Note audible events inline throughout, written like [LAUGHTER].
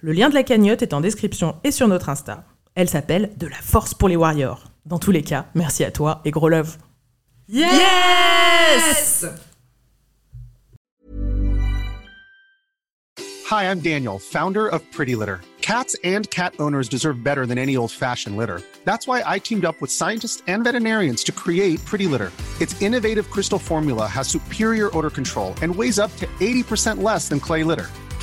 Le lien de la cagnotte est en description et sur notre Insta. Elle s'appelle De la force pour les warriors. Dans tous les cas, merci à toi et gros love. Yes! Hi, I'm Daniel, founder of Pretty Litter. Cats and cat owners deserve better than any old-fashioned litter. That's why I teamed up with scientists and veterinarians to create Pretty Litter. Its innovative crystal formula has superior odor control and weighs up to 80% less than clay litter.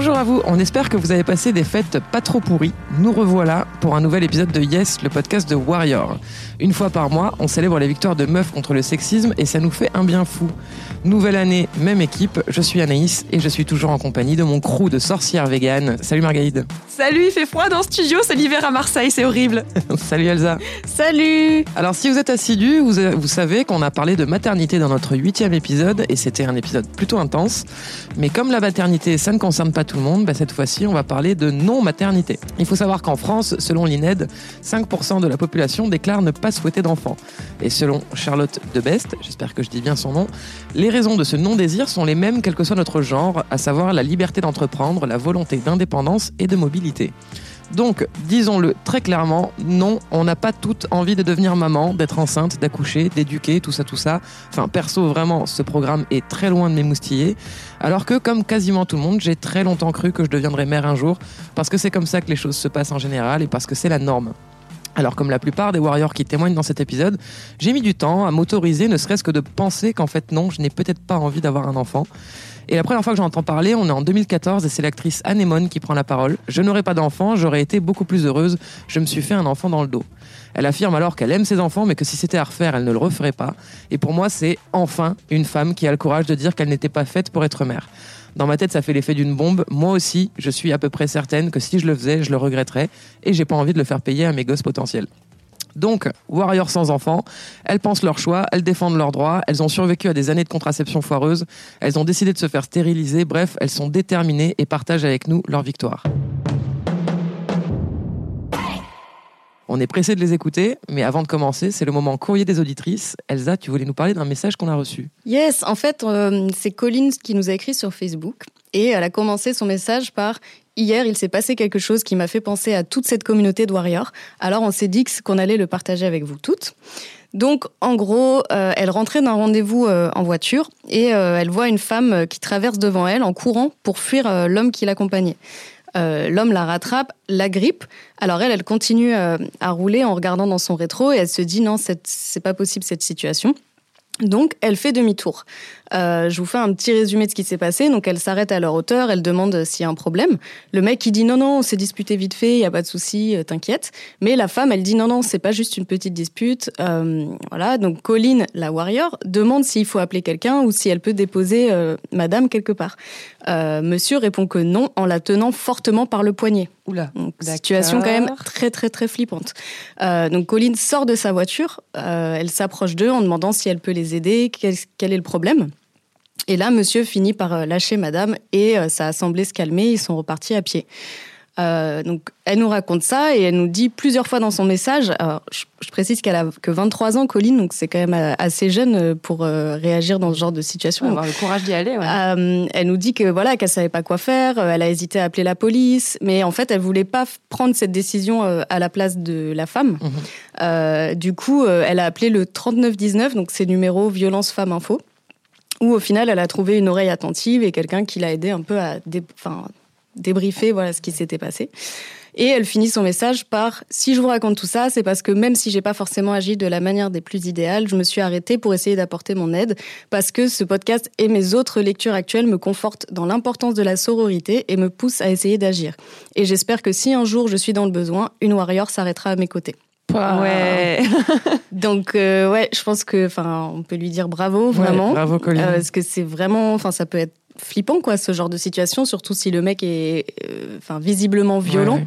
Bonjour à vous, on espère que vous avez passé des fêtes pas trop pourries. Nous revoilà pour un nouvel épisode de Yes, le podcast de Warrior. Une fois par mois, on célèbre les victoires de meufs contre le sexisme et ça nous fait un bien fou. Nouvelle année, même équipe, je suis Anaïs et je suis toujours en compagnie de mon crew de sorcières véganes. Salut Margaïde. Salut, il fait froid dans le studio, c'est l'hiver à Marseille, c'est horrible. [LAUGHS] Salut Elsa. Salut Alors si vous êtes assidus, vous, vous savez qu'on a parlé de maternité dans notre huitième épisode et c'était un épisode plutôt intense. Mais comme la maternité, ça ne concerne pas tout le monde, bah cette fois-ci on va parler de non-maternité. Il faut savoir qu'en France, selon l'INED, 5% de la population déclare ne pas souhaiter d'enfants. Et selon Charlotte Debest, j'espère que je dis bien son nom, les raisons de ce non-désir sont les mêmes quel que soit notre genre, à savoir la liberté d'entreprendre, la volonté d'indépendance et de mobilité. Donc, disons-le très clairement, non, on n'a pas toute envie de devenir maman, d'être enceinte, d'accoucher, d'éduquer, tout ça, tout ça. Enfin, perso, vraiment, ce programme est très loin de m'émoustiller. Alors que, comme quasiment tout le monde, j'ai très longtemps cru que je deviendrais mère un jour, parce que c'est comme ça que les choses se passent en général et parce que c'est la norme. Alors comme la plupart des warriors qui témoignent dans cet épisode, j'ai mis du temps à m'autoriser ne serait-ce que de penser qu'en fait non, je n'ai peut-être pas envie d'avoir un enfant. Et la première fois que j'en entends parler, on est en 2014 et c'est l'actrice Anémone qui prend la parole. Je n'aurais pas d'enfant, j'aurais été beaucoup plus heureuse, je me suis fait un enfant dans le dos. Elle affirme alors qu'elle aime ses enfants mais que si c'était à refaire, elle ne le referait pas. Et pour moi, c'est enfin une femme qui a le courage de dire qu'elle n'était pas faite pour être mère. Dans ma tête, ça fait l'effet d'une bombe. Moi aussi, je suis à peu près certaine que si je le faisais, je le regretterais et j'ai pas envie de le faire payer à mes gosses potentiels. Donc, warriors sans enfants, elles pensent leur choix, elles défendent leurs droits, elles ont survécu à des années de contraception foireuse, elles ont décidé de se faire stériliser, bref, elles sont déterminées et partagent avec nous leur victoire. On est pressé de les écouter, mais avant de commencer, c'est le moment courrier des auditrices. Elsa, tu voulais nous parler d'un message qu'on a reçu. Yes, en fait, euh, c'est Colline qui nous a écrit sur Facebook et elle a commencé son message par Hier, il s'est passé quelque chose qui m'a fait penser à toute cette communauté de warriors. Alors, on s'est dit qu'on allait le partager avec vous toutes. Donc, en gros, euh, elle rentrait d'un rendez-vous euh, en voiture et elle voit une femme qui traverse devant elle en courant pour fuir l'homme qui l'accompagnait. Euh, l'homme la rattrape, la grippe. Alors elle, elle continue euh, à rouler en regardant dans son rétro et elle se dit non, c'est pas possible cette situation. Donc, elle fait demi-tour. Euh, je vous fais un petit résumé de ce qui s'est passé. Donc, elle s'arrête à leur hauteur, elle demande s'il y a un problème. Le mec, il dit non, non, on s'est disputé vite fait, il y a pas de souci, euh, t'inquiète. Mais la femme, elle dit non, non, c'est pas juste une petite dispute. Euh, voilà. Donc, Colline, la warrior, demande s'il faut appeler quelqu'un ou si elle peut déposer madame quelque part. Monsieur répond que non en la tenant fortement par le poignet. Oula. Donc, situation quand même très très très flippante. Donc Colline sort de sa voiture, elle s'approche d'eux en demandant si elle peut les aider, quel, quel est le problème. Et là, monsieur finit par euh, lâcher madame et euh, ça a semblé se calmer, ils sont repartis à pied. Euh, donc, elle nous raconte ça et elle nous dit plusieurs fois dans son message. Alors, je, je précise qu'elle a que 23 ans, Colline, donc c'est quand même assez jeune pour euh, réagir dans ce genre de situation. Avoir le courage d'y aller. Ouais. Euh, elle nous dit que voilà qu'elle savait pas quoi faire, elle a hésité à appeler la police, mais en fait elle voulait pas prendre cette décision à la place de la femme. Mhm. Du coup, elle a appelé le 3919, donc c'est numéro violence femme info, où au final elle a trouvé une oreille attentive et quelqu'un qui l'a aidé un peu à débriefer voilà ce qui s'était passé. Et elle finit son message par Si je vous raconte tout ça, c'est parce que même si j'ai pas forcément agi de la manière des plus idéales, je me suis arrêtée pour essayer d'apporter mon aide parce que ce podcast et mes autres lectures actuelles me confortent dans l'importance de la sororité et me poussent à essayer d'agir. Et j'espère que si un jour je suis dans le besoin, une warrior s'arrêtera à mes côtés. Ouais. [LAUGHS] Donc euh, ouais, je pense que enfin on peut lui dire bravo vraiment Ouais, bravo, Colline. Euh, parce que c'est vraiment enfin ça peut être flippant quoi ce genre de situation surtout si le mec est euh, enfin visiblement violent. Ouais.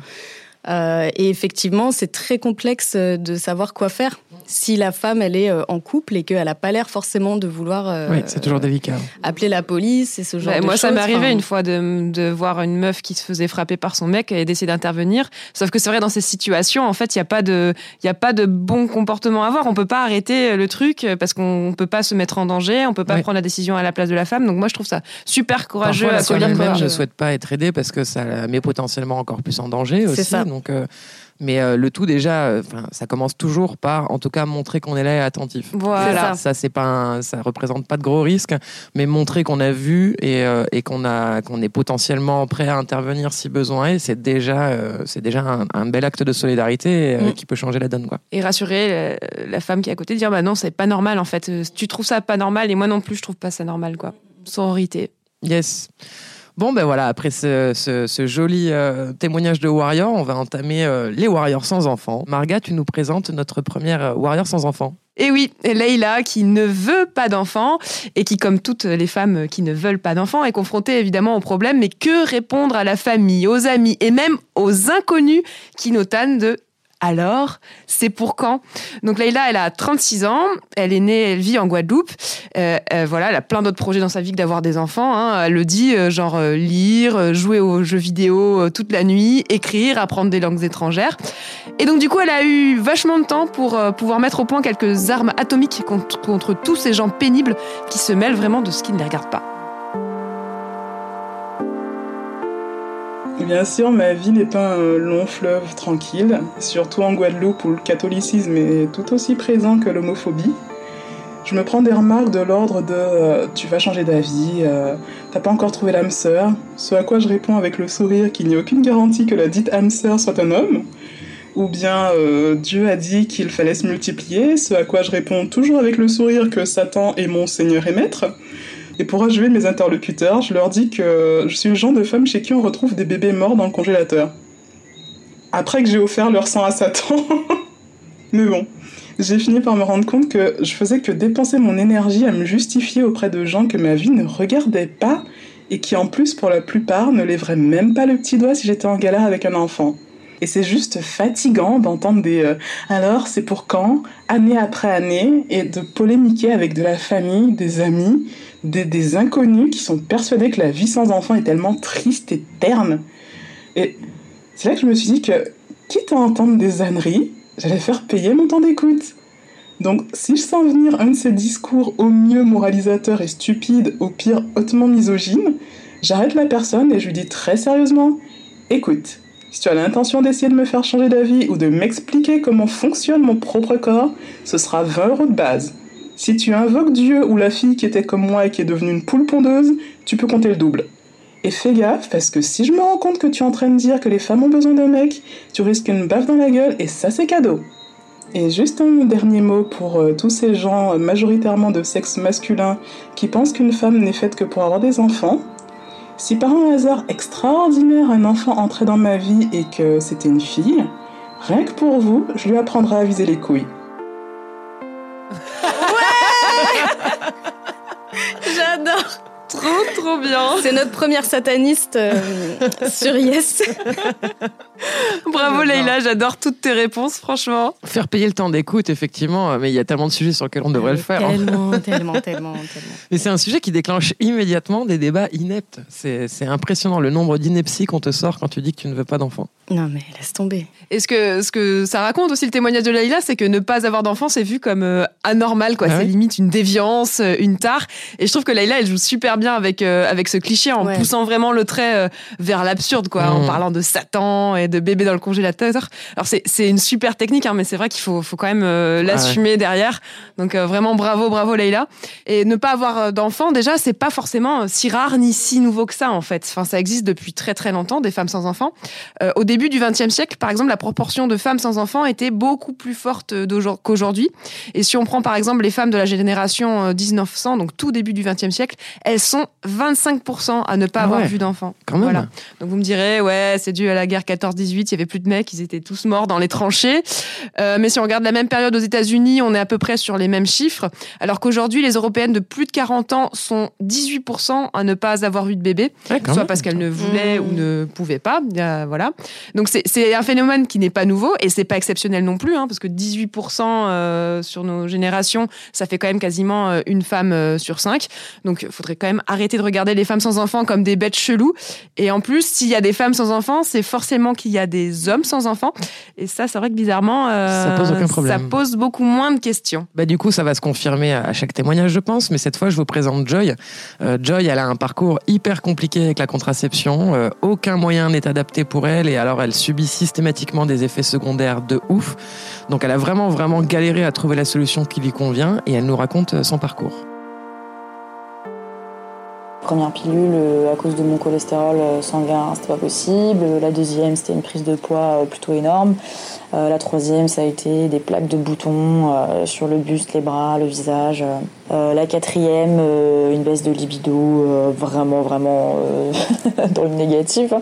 Euh, et effectivement, c'est très complexe euh, de savoir quoi faire si la femme elle est euh, en couple et qu'elle a pas l'air forcément de vouloir euh, Oui, c'est toujours délicat. appeler la police et ce genre de moi, ça choses. m'est arrivé Enfin, une fois de, de voir une meuf qui se faisait frapper par son mec et d'essayer d'intervenir. Sauf que c'est vrai, dans ces situations, en fait, il n'y a, pas de- il y a pas de bon comportement à avoir. On peut pas arrêter le truc parce qu'on peut pas se mettre en danger, on peut pas Ouais. prendre la décision à la place de la femme. Donc, moi, je trouve ça super courageux Parfois, la à femme elle-même quoi. ne souhaite pas être aidée parce que ça la met potentiellement encore plus en danger C'est aussi. ça. Donc, euh, mais euh, le tout déjà, euh, ça commence toujours par, en tout cas, montrer qu'on est là et attentif. Voilà. C'est Ça, c'est pas, un- ça représente pas de gros risques, mais montrer qu'on a vu et, euh, et qu'on a, qu'on est potentiellement prêt à intervenir si besoin est, c'est déjà, euh, c'est déjà un, un bel acte de solidarité euh, Mm. qui peut changer la donne, quoi. Et rassurer la, la femme qui est à côté, dire bah non, c'est pas normal en fait. Tu trouves ça pas normal et moi non plus, je trouve pas ça normal quoi. Sororité. Yes. Bon, ben voilà, après ce, ce- joli euh, témoignage de Warrior, on va entamer euh, les Warriors sans enfants. Marga, tu nous présentes notre première euh, Warrior sans enfants. Et oui, Leïla, qui ne veut pas d'enfants et qui, comme toutes les femmes qui ne veulent pas d'enfants, est confrontée évidemment au problème. Mais que répondre à la famille, aux amis et même aux inconnus qui notanent de alors, c'est pour quand? Donc Leïla, elle a 36 ans, elle est née, elle vit en Guadeloupe. Euh, euh, voilà, elle a plein d'autres projets dans sa vie que d'avoir des enfants. hein. Elle le dit, euh, genre euh, lire, jouer aux jeux vidéo toute la nuit, écrire, apprendre des langues étrangères. Et donc du coup, elle a eu vachement de temps pour pouvoir mettre au point quelques armes atomiques contre tous ces gens pénibles qui se mêlent vraiment de ce qui ne les regarde pas. Bien sûr, ma vie n'est pas un long fleuve tranquille, surtout en Guadeloupe où le catholicisme est tout aussi présent que l'homophobie. Je me prends des remarques de l'ordre de euh, tu vas changer d'avis, euh, t'as pas encore trouvé l'âme sœur, ce à quoi je réponds avec le sourire qu'il n'y a aucune garantie que la dite âme sœur soit un homme, ou bien euh, Dieu a dit qu'il fallait se multiplier, ce à quoi je réponds toujours avec le sourire que Satan est mon Seigneur et Maître. Et pour achever mes interlocuteurs, je leur dis que je suis le genre de femme chez qui on retrouve des bébés morts dans le congélateur. Après que j'ai offert leur sang à Satan. [LAUGHS] Mais bon, j'ai fini par me rendre compte que je faisais que dépenser mon énergie à me justifier auprès de gens que ma vie ne regardait pas et qui en plus pour la plupart ne lèveraient même pas le petit doigt si j'étais en galère avec un enfant. Et c'est juste fatigant d'entendre des euh, alors c'est pour quand, année après année, et de polémiquer avec de la famille, des amis, des, inconnus qui sont persuadés que la vie sans enfant est tellement triste et terne. Et c'est là que je me suis dit que, quitte à entendre des âneries, j'allais faire payer mon temps d'écoute. Donc, si je sens venir un de ces discours au mieux moralisateurs et stupides, au pire hautement misogynes, j'arrête la personne et je lui dis très sérieusement Écoute, si tu as l'intention d'essayer de me faire changer d'avis ou de m'expliquer comment fonctionne mon propre corps, ce sera 20 euros de base. Si tu invoques Dieu ou la fille qui était comme moi et qui est devenue une poule pondeuse, tu peux compter le double. Et fais gaffe, parce que si je me rends compte que tu es en train de dire que les femmes ont besoin d'un mec, tu risques une baffe dans la gueule et ça c'est cadeau. Et juste un dernier mot pour euh, tous ces gens euh, majoritairement de sexe masculin qui pensent qu'une femme n'est faite que pour avoir des enfants. Si par un hasard extraordinaire un enfant entrait dans ma vie et que c'était une fille, rien que pour vous, je lui apprendrai à viser les couilles. Trop, trop bien. C'est notre première sataniste euh, [LAUGHS] sur Yes. Bravo Leïla, j'adore toutes tes réponses, franchement. Faire payer le temps d'écoute, effectivement, mais il y a tellement de sujets sur lesquels on devrait le faire. hein. [LAUGHS] Tellement, tellement, tellement. Mais c'est un sujet qui déclenche immédiatement des débats ineptes. C'est c'est impressionnant le nombre d'inepties qu'on te sort quand tu dis que tu ne veux pas d'enfant. Non mais laisse tomber. Et ce que, ce que ça raconte aussi le témoignage de Leïla, c'est que ne pas avoir d'enfant, c'est vu comme euh, anormal, quoi. Ah c'est limite une déviance, euh, une tare. Et je trouve que Leïla, elle joue super bien avec, euh, avec ce cliché en Ouais. poussant vraiment le trait euh, vers l'absurde, quoi, en Mm. parlant de Satan et de bébé dans le congélateur. Alors c'est, c'est une super technique, hein, mais c'est vrai qu'il faut, faut quand même euh, l'assumer derrière. Donc euh, vraiment bravo, bravo Leïla. Et ne pas avoir euh, d'enfant, déjà, c'est pas forcément si rare ni si nouveau que ça, en fait. Enfin, ça existe depuis très très longtemps, des femmes sans enfants. Euh, au début du XXe siècle, par exemple, la proportion de femmes sans enfants était beaucoup plus forte d'aujourd'hui- qu'aujourd'hui. Et si on prend par exemple les femmes de la génération euh, 1900, donc tout début du XXe siècle, elles sont 25% à ne pas Ah avoir ouais, vu d'enfants. Voilà. Donc vous me direz, ouais, c'est dû à la guerre 14-18, il y avait plus de mecs, ils étaient tous morts dans les tranchées. Euh, mais si on regarde la même période aux États-Unis, on est à peu près sur les mêmes chiffres. Alors qu'aujourd'hui, les Européennes de plus de 40 ans sont 18% à ne pas avoir eu de bébé Ouais, soit même. parce qu'elle ne Mmh. ou ne pouvait pas. Euh, voilà. Donc c'est- un phénomène qui n'est pas nouveau et c'est pas exceptionnel non plus, hein, parce que 18% euh, sur nos générations, ça fait quand même quasiment euh, une femme euh, sur cinq. Donc il faudrait quand même arrêter de regarder les femmes sans enfants comme des bêtes cheloues. Et en plus, s'il y a des femmes sans enfants, c'est forcément qu'il y a des hommes sans enfants. Et ça, c'est vrai que bizarrement, euh, Ça pose aucun problème. Ça pose beaucoup moins de questions. Bah, du coup, ça va se confirmer à chaque témoignage, je pense. Mais cette fois, je vous présente Joy. Euh, Joy, elle a un parcours hyper compliqué avec la contraception. Euh, aucun moyen n'est adapté pour elle. Et alors, elle subit systématiquement des effets secondaires de ouf. Donc, elle a vraiment, vraiment galéré à trouver la solution qui lui convient. Et elle nous raconte son parcours. Première pilule, euh, à cause de mon cholestérol euh, sanguin, c'était pas possible. La deuxième, c'était une prise de poids euh, plutôt énorme. La troisième, ça a été des plaques de boutons sur le buste, les bras, le visage. La quatrième, une baisse de libido, vraiment, vraiment [LAUGHS] dans le négatif.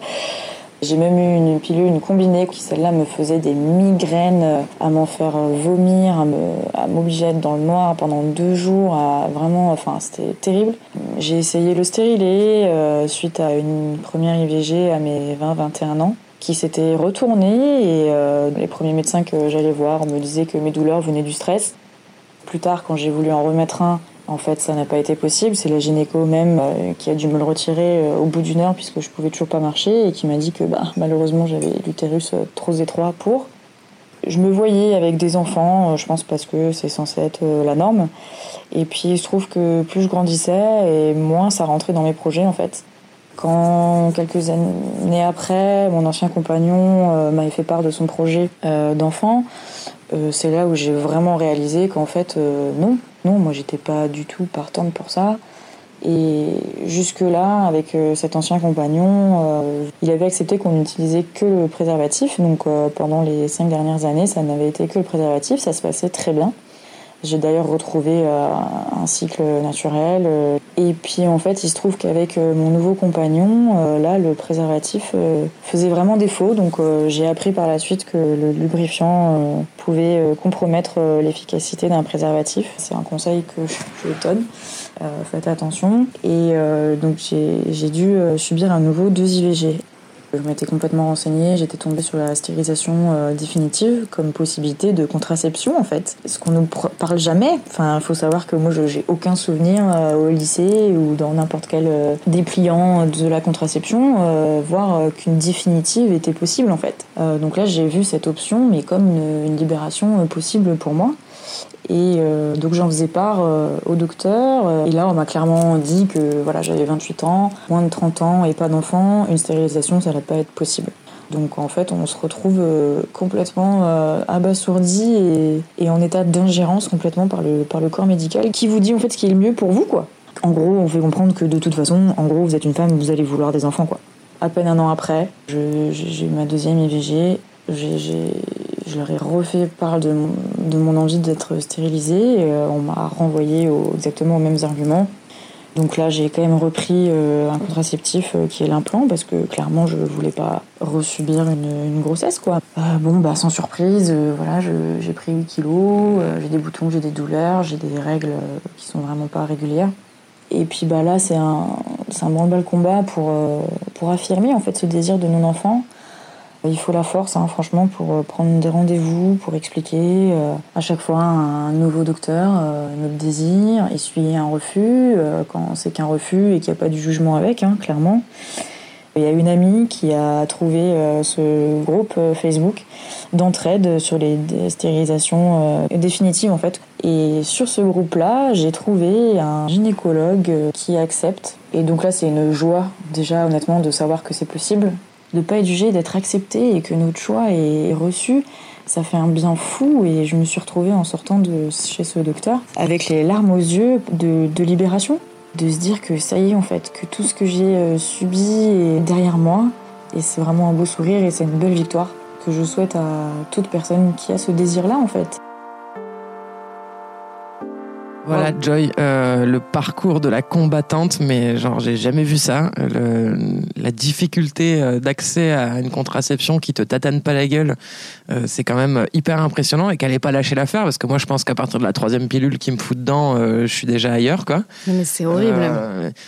J'ai même eu une pilule, une combinée, qui celle-là me faisait des migraines, euh, à m'en faire euh, vomir, à m'obliger à être dans le noir pendant deux jours, à vraiment, enfin c'était terrible. J'ai essayé le stérilet euh, suite à une première IVG à mes 20-21 ans qui s'était retournée et les premiers médecins que j'allais voir me disaient que mes douleurs venaient du stress. Plus tard, quand j'ai voulu en remettre un, en fait, ça n'a pas été possible. C'est la gynéco même euh, qui a dû me le retirer euh, au bout d'une heure puisque je pouvais toujours pas marcher et qui m'a dit que bah, malheureusement j'avais l'utérus euh, trop étroit pour. Je me voyais avec des enfants, je pense parce que c'est censé être la norme. Et puis il se trouve que plus je grandissais et moins ça rentrait dans mes projets en fait. Quand quelques années après, mon ancien compagnon m'avait fait part de son projet d'enfant, c'est là où j'ai vraiment réalisé qu'en fait, non, non, moi j'étais pas du tout partante pour ça. Et jusque-là, avec euh, cet ancien compagnon, euh, il avait accepté qu'on n'utilisait que le préservatif. Donc euh, pendant les cinq dernières années, ça n'avait été que le préservatif, ça se passait très bien. J'ai d'ailleurs retrouvé euh, un cycle naturel. euh, et puis en fait, il se trouve qu'avec euh, mon nouveau compagnon, là, le préservatif faisait vraiment défaut. Donc j'ai appris par la suite que le lubrifiant pouvait compromettre l'efficacité d'un préservatif. C'est un conseil que je, donne. Faites attention. Et donc j'ai dû subir à nouveau deux IVG. Je m'étais complètement renseignée, j'étais tombée sur la stérilisation euh, définitive comme possibilité de contraception en fait. Ce qu'on pr- parle jamais. Enfin, il faut savoir que moi j'ai aucun souvenir euh, au lycée ou dans n'importe quel euh, dépliant de la contraception, voir qu'une définitive était possible en fait. Donc là j'ai vu cette option mais comme une, libération possible pour moi. Et euh, donc j'en faisais part euh, au docteur. Et là, on m'a clairement dit que voilà, j'avais 28 ans, moins de 30 ans et pas d'enfant. Une stérilisation, ça n'allait pas être possible. Donc en fait, on se retrouve euh, complètement abasourdi et, en état d'ingérence complètement par le, par le corps médical qui vous dit en fait ce qui est le mieux pour vous, quoi. En gros, on fait comprendre que de toute façon, en gros, vous êtes une femme, vous allez vouloir des enfants, quoi. À peine un an après, j'ai eu ma deuxième IVG. Je leur ai refait part de mon, envie d'être stérilisée. Euh, on m'a renvoyé exactement aux mêmes arguments. Donc là, j'ai quand même repris euh, un contraceptif euh, qui est l'implant parce que clairement, je voulais pas resubir une, une grossesse, quoi. Bon, bah sans surprise, voilà, j'ai pris 8 kilos, j'ai des boutons, j'ai des douleurs, j'ai des règles qui sont vraiment pas régulières. Et puis bah là, c'est un, un branle-bas combat pour, pour affirmer en fait ce désir de non-enfant. Il faut la force, hein, franchement, pour euh, prendre des rendez-vous, pour expliquer euh, à chaque fois un nouveau docteur euh, notre désir, essuyer un refus, quand c'est qu'un refus et qu'il n'y a pas du jugement avec, hein, clairement. Il y a une amie qui a trouvé ce groupe Facebook d'entraide sur les stérilisations définitives en fait. Et sur ce groupe-là, j'ai trouvé un gynécologue qui accepte. Et donc là, c'est une joie déjà honnêtement de savoir que c'est possible de pas être jugé, d'être accepté et que notre choix est reçu, ça fait un bien fou. Et je me suis retrouvée en sortant de chez ce docteur avec les larmes aux yeux de, libération, de se dire que ça y est en fait, que tout ce que j'ai euh, subi est derrière moi. Et c'est vraiment un beau sourire et c'est une belle victoire que je souhaite à toute personne qui a ce désir-là en fait. Voilà, Joy, euh, le parcours de la combattante, mais genre, j'ai jamais vu ça. Le, la difficulté euh, d'accès à une contraception qui te tatane pas la gueule, euh, c'est quand même hyper impressionnant et qu'elle n'ait pas lâché l'affaire parce que moi, je pense qu'à partir de la troisième pilule qui me fout dedans, je suis déjà ailleurs, quoi. mais c'est horrible.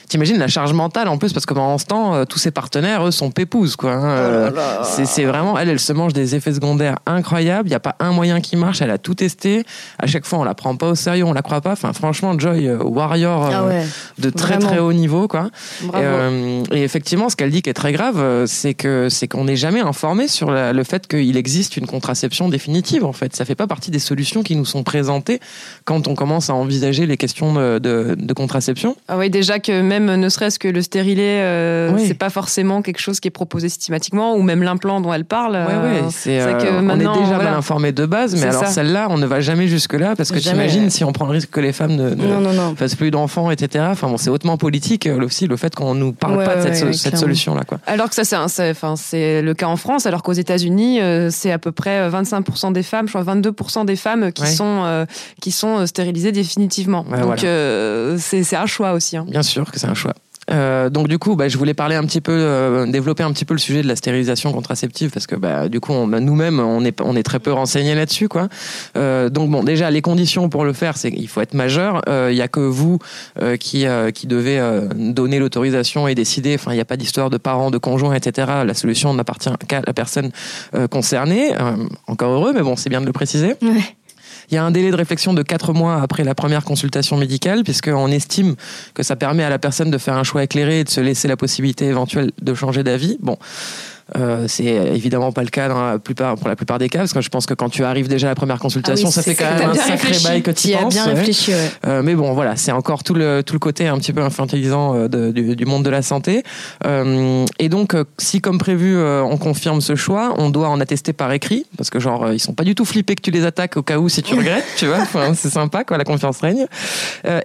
T'imagines la charge mentale en plus parce que pendant ce temps, tous ses partenaires, eux, sont pépouses, quoi. Hein, oh c'est vraiment, elle, elle se mange des effets secondaires incroyables. Il y a pas un moyen qui marche. Elle a tout testé. À chaque fois, on la prend pas au sérieux, on la croit pas. Enfin, franchement, Joy, euh, warrior ah euh, de très très haut niveau, quoi. Euh, et, effectivement, ce qu'elle dit qui est très grave, c'est que c'est qu'on n'est jamais informé sur le fait qu'il existe une contraception définitive. En fait, ça fait pas partie des solutions qui nous sont présentées quand on commence à envisager les questions de, contraception. Ah oui, déjà que même ne serait-ce que le stérilet, c'est pas forcément quelque chose qui est proposé systématiquement, ou même l'implant dont elle parle. Oui, oui, c'est on est déjà mal informé de base, mais alors celle-là, on ne va jamais jusque là parce que tu imagines si on prend le risque que les femmes ne, ne fassent plus d'enfants, etc. Enfin bon, c'est hautement politique euh, aussi le fait qu'on nous parle pas de cette, solution-là. Quoi. Alors que ça, c'est, enfin, c'est le cas en France, alors qu'aux États-Unis, euh, c'est à peu près 25% euh, des femmes, je crois 22% des femmes qui sont qui sont stérilisées définitivement. Donc c'est, c'est un choix aussi. Hein. Bien sûr que c'est un choix. Euh, donc du coup, bah, je voulais parler un petit peu, euh, développer un petit peu le sujet de la stérilisation contraceptive parce que bah, du coup, bah, nous-mêmes, on est, on est très peu renseignés là-dessus, quoi. Euh, donc bon, déjà, les conditions pour le faire, c'est qu'il faut être majeur. Il y a que vous qui qui devez donner l'autorisation et décider. Enfin, il n'y a pas d'histoire de parents, de conjoints, etc. La solution n'appartient qu'à la personne concernée. encore heureux, mais bon, c'est bien de le préciser. Ouais. Il y a un délai de réflexion de 4 mois après la première consultation médicale, puisqu'on estime que ça permet à la personne de faire un choix éclairé et de se laisser la possibilité éventuelle de changer d'avis. Bon, euh, c'est évidemment pas le cas dans la plupart, pour la plupart des cas, parce que je pense que quand tu arrives déjà à la première consultation, ah ça fait quand même un sacré bail que tu y penses. bien réfléchi, euh, mais bon, voilà, c'est encore tout le, tout le côté un petit peu infantilisant euh, de, du, du, monde de la santé. Euh, et donc, euh, si comme prévu, euh, on confirme ce choix, on doit en attester par écrit, parce que genre, ils sont pas du tout flippés que tu les attaques au cas où si tu regrettes, tu vois. Enfin, [LAUGHS] c'est sympa, quoi, la confiance règne.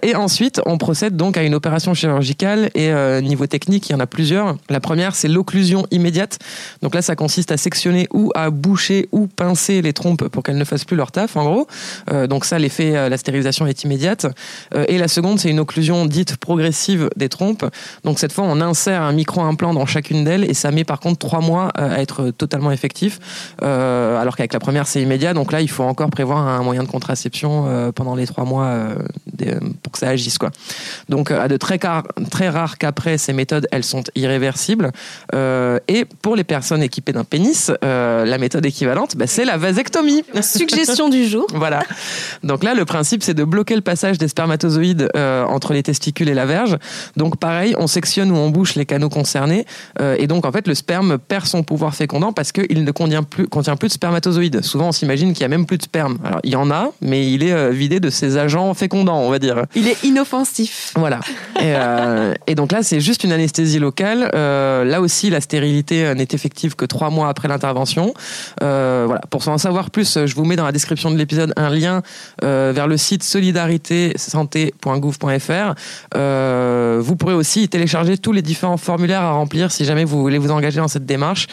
et ensuite, on procède donc à une opération chirurgicale et niveau technique, il y en a plusieurs. La première, c'est l'occlusion immédiate. Donc là, ça consiste à sectionner ou à boucher ou pincer les trompes pour qu'elles ne fassent plus leur taf, en gros. Euh, donc ça, l'effet, euh, la stérilisation est immédiate. Euh, et la seconde, c'est une occlusion dite progressive des trompes. Donc cette fois, on insère un micro-implant dans chacune d'elles et ça met par contre trois mois à être totalement effectif. alors qu'avec la première, c'est immédiat. Donc là, il faut encore prévoir un moyen de contraception pendant les trois mois pour que ça agisse, quoi. Donc à de très, très rares cas près, ces méthodes, elles sont irréversibles. et pour les personnes équipées d'un pénis, euh, la méthode équivalente, bah, c'est la vasectomie. Suggestion du jour. [LAUGHS] voilà. Donc là, le principe, c'est de bloquer le passage des spermatozoïdes euh, entre les testicules et la verge. Donc pareil, on sectionne ou on bouche les canaux concernés. Euh, et donc, en fait, le sperme perd son pouvoir fécondant parce qu'il ne contient plus, contient plus de spermatozoïdes. Souvent, on s'imagine qu'il y a même plus de sperme. Alors, il y en a, mais il est vidé de ses agents fécondants, on va dire. Il est inoffensif. Voilà. Et, et donc là, c'est juste une anesthésie locale. là aussi, la stérilité n'est effective que trois mois après l'intervention. Euh. Pour en savoir plus, je vous mets dans la description de l'épisode un lien euh, vers le site solidaritésanté.gouv.fr. Euh, vous pourrez aussi télécharger tous les différents formulaires à remplir si jamais vous voulez vous engager dans cette démarche.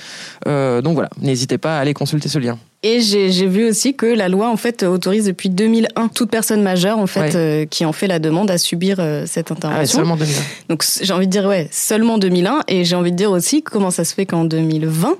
donc voilà, n'hésitez pas à aller consulter ce lien. Et j'ai vu aussi que la loi en fait autorise depuis 2001 toute personne majeure en fait euh, qui en fait la demande à subir euh, cette ah intervention. Ah seulement 2001. Donc j'ai envie de dire ouais seulement 2001 et j'ai envie de dire aussi comment ça se fait qu'en 2020,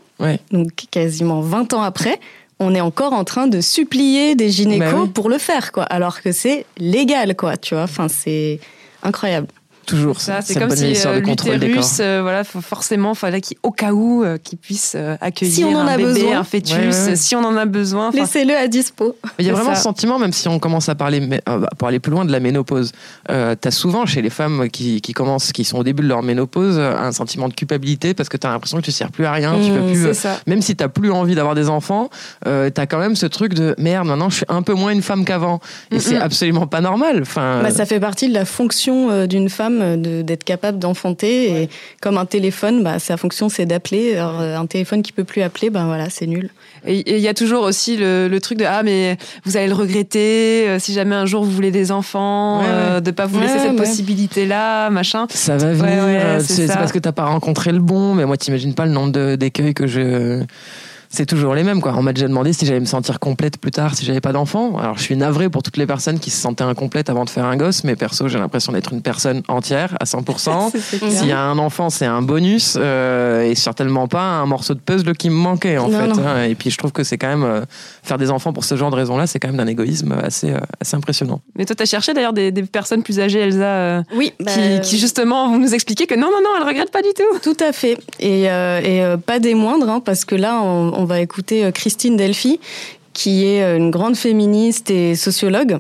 donc quasiment 20 ans après, on est encore en train de supplier des gynécos bah pour le faire quoi, alors que c'est légal quoi, tu vois. Enfin c'est incroyable. Toujours. Ça, c'est comme si euh, l'utérus, euh, voilà, faut forcément, fallait qu'il, au cas où, euh, qu'il puisse euh, accueillir Si on en un a bébé, besoin. un fœtus, Ouais, ouais, ouais. si on en a besoin. Laissez-le à dispo. Il y a vraiment ça. ce sentiment, même si on commence à parler, mais, euh, pour aller plus loin de la ménopause, euh, t'as souvent chez les femmes qui, qui commencent, qui sont au début de leur ménopause, un sentiment de culpabilité parce que t'as l'impression que tu sers plus à rien, tu Mmh, peux plus. euh, ça. même si t'as plus envie d'avoir des enfants, euh, t'as quand même ce truc de merde. Maintenant, je suis un peu moins une femme qu'avant, et Mm, c'est mm. absolument pas normal. Enfin, Bah, ça fait partie de la fonction euh, d'une femme euh, de- d'être capable d'enfanter. Et comme un téléphone, bah, sa fonction c'est d'appeler. Alors, euh, un téléphone qui peut plus appeler, ben voilà, c'est nul. Et il y a toujours aussi le, le truc de ah mais vous allez le regretter euh, si jamais un jour vous voulez des enfants, Ouais, ouais. euh, de pas vous Ouais, laisser cette ouais. possibilité là, machin. Ça va venir. ouais, c'est parce que t'as pas rencontré le bon. Mais moi, t'imagines pas le nombre de- d'écueils que je. C'est toujours les mêmes, quoi. On m'a déjà demandé si j'allais me sentir complète plus tard si j'avais pas d'enfant. Alors, je suis navré pour toutes les personnes qui se sentaient incomplètes avant de faire un gosse, mais perso, j'ai l'impression d'être une personne entière à 100%. [LAUGHS] C'est- c'est clair. S'il y a un enfant, c'est un bonus euh, et certainement pas un morceau de puzzle qui me manquait en Non, fait. non. hein. Et puis je trouve que c'est quand même euh, faire des enfants pour ce genre de raisons-là, c'est quand même d'un égoïsme assez euh, assez impressionnant. Mais toi t'as cherché d'ailleurs des, des personnes plus âgées, Elsa, euh, Oui, qui, qui justement vont nous expliquer que non non non, elle regrette pas du tout. Tout à fait. Et, euh, et euh, pas des moindres, hein, parce que là, on, on va écouter euh, Christine Delphi, qui est euh, une grande féministe et sociologue.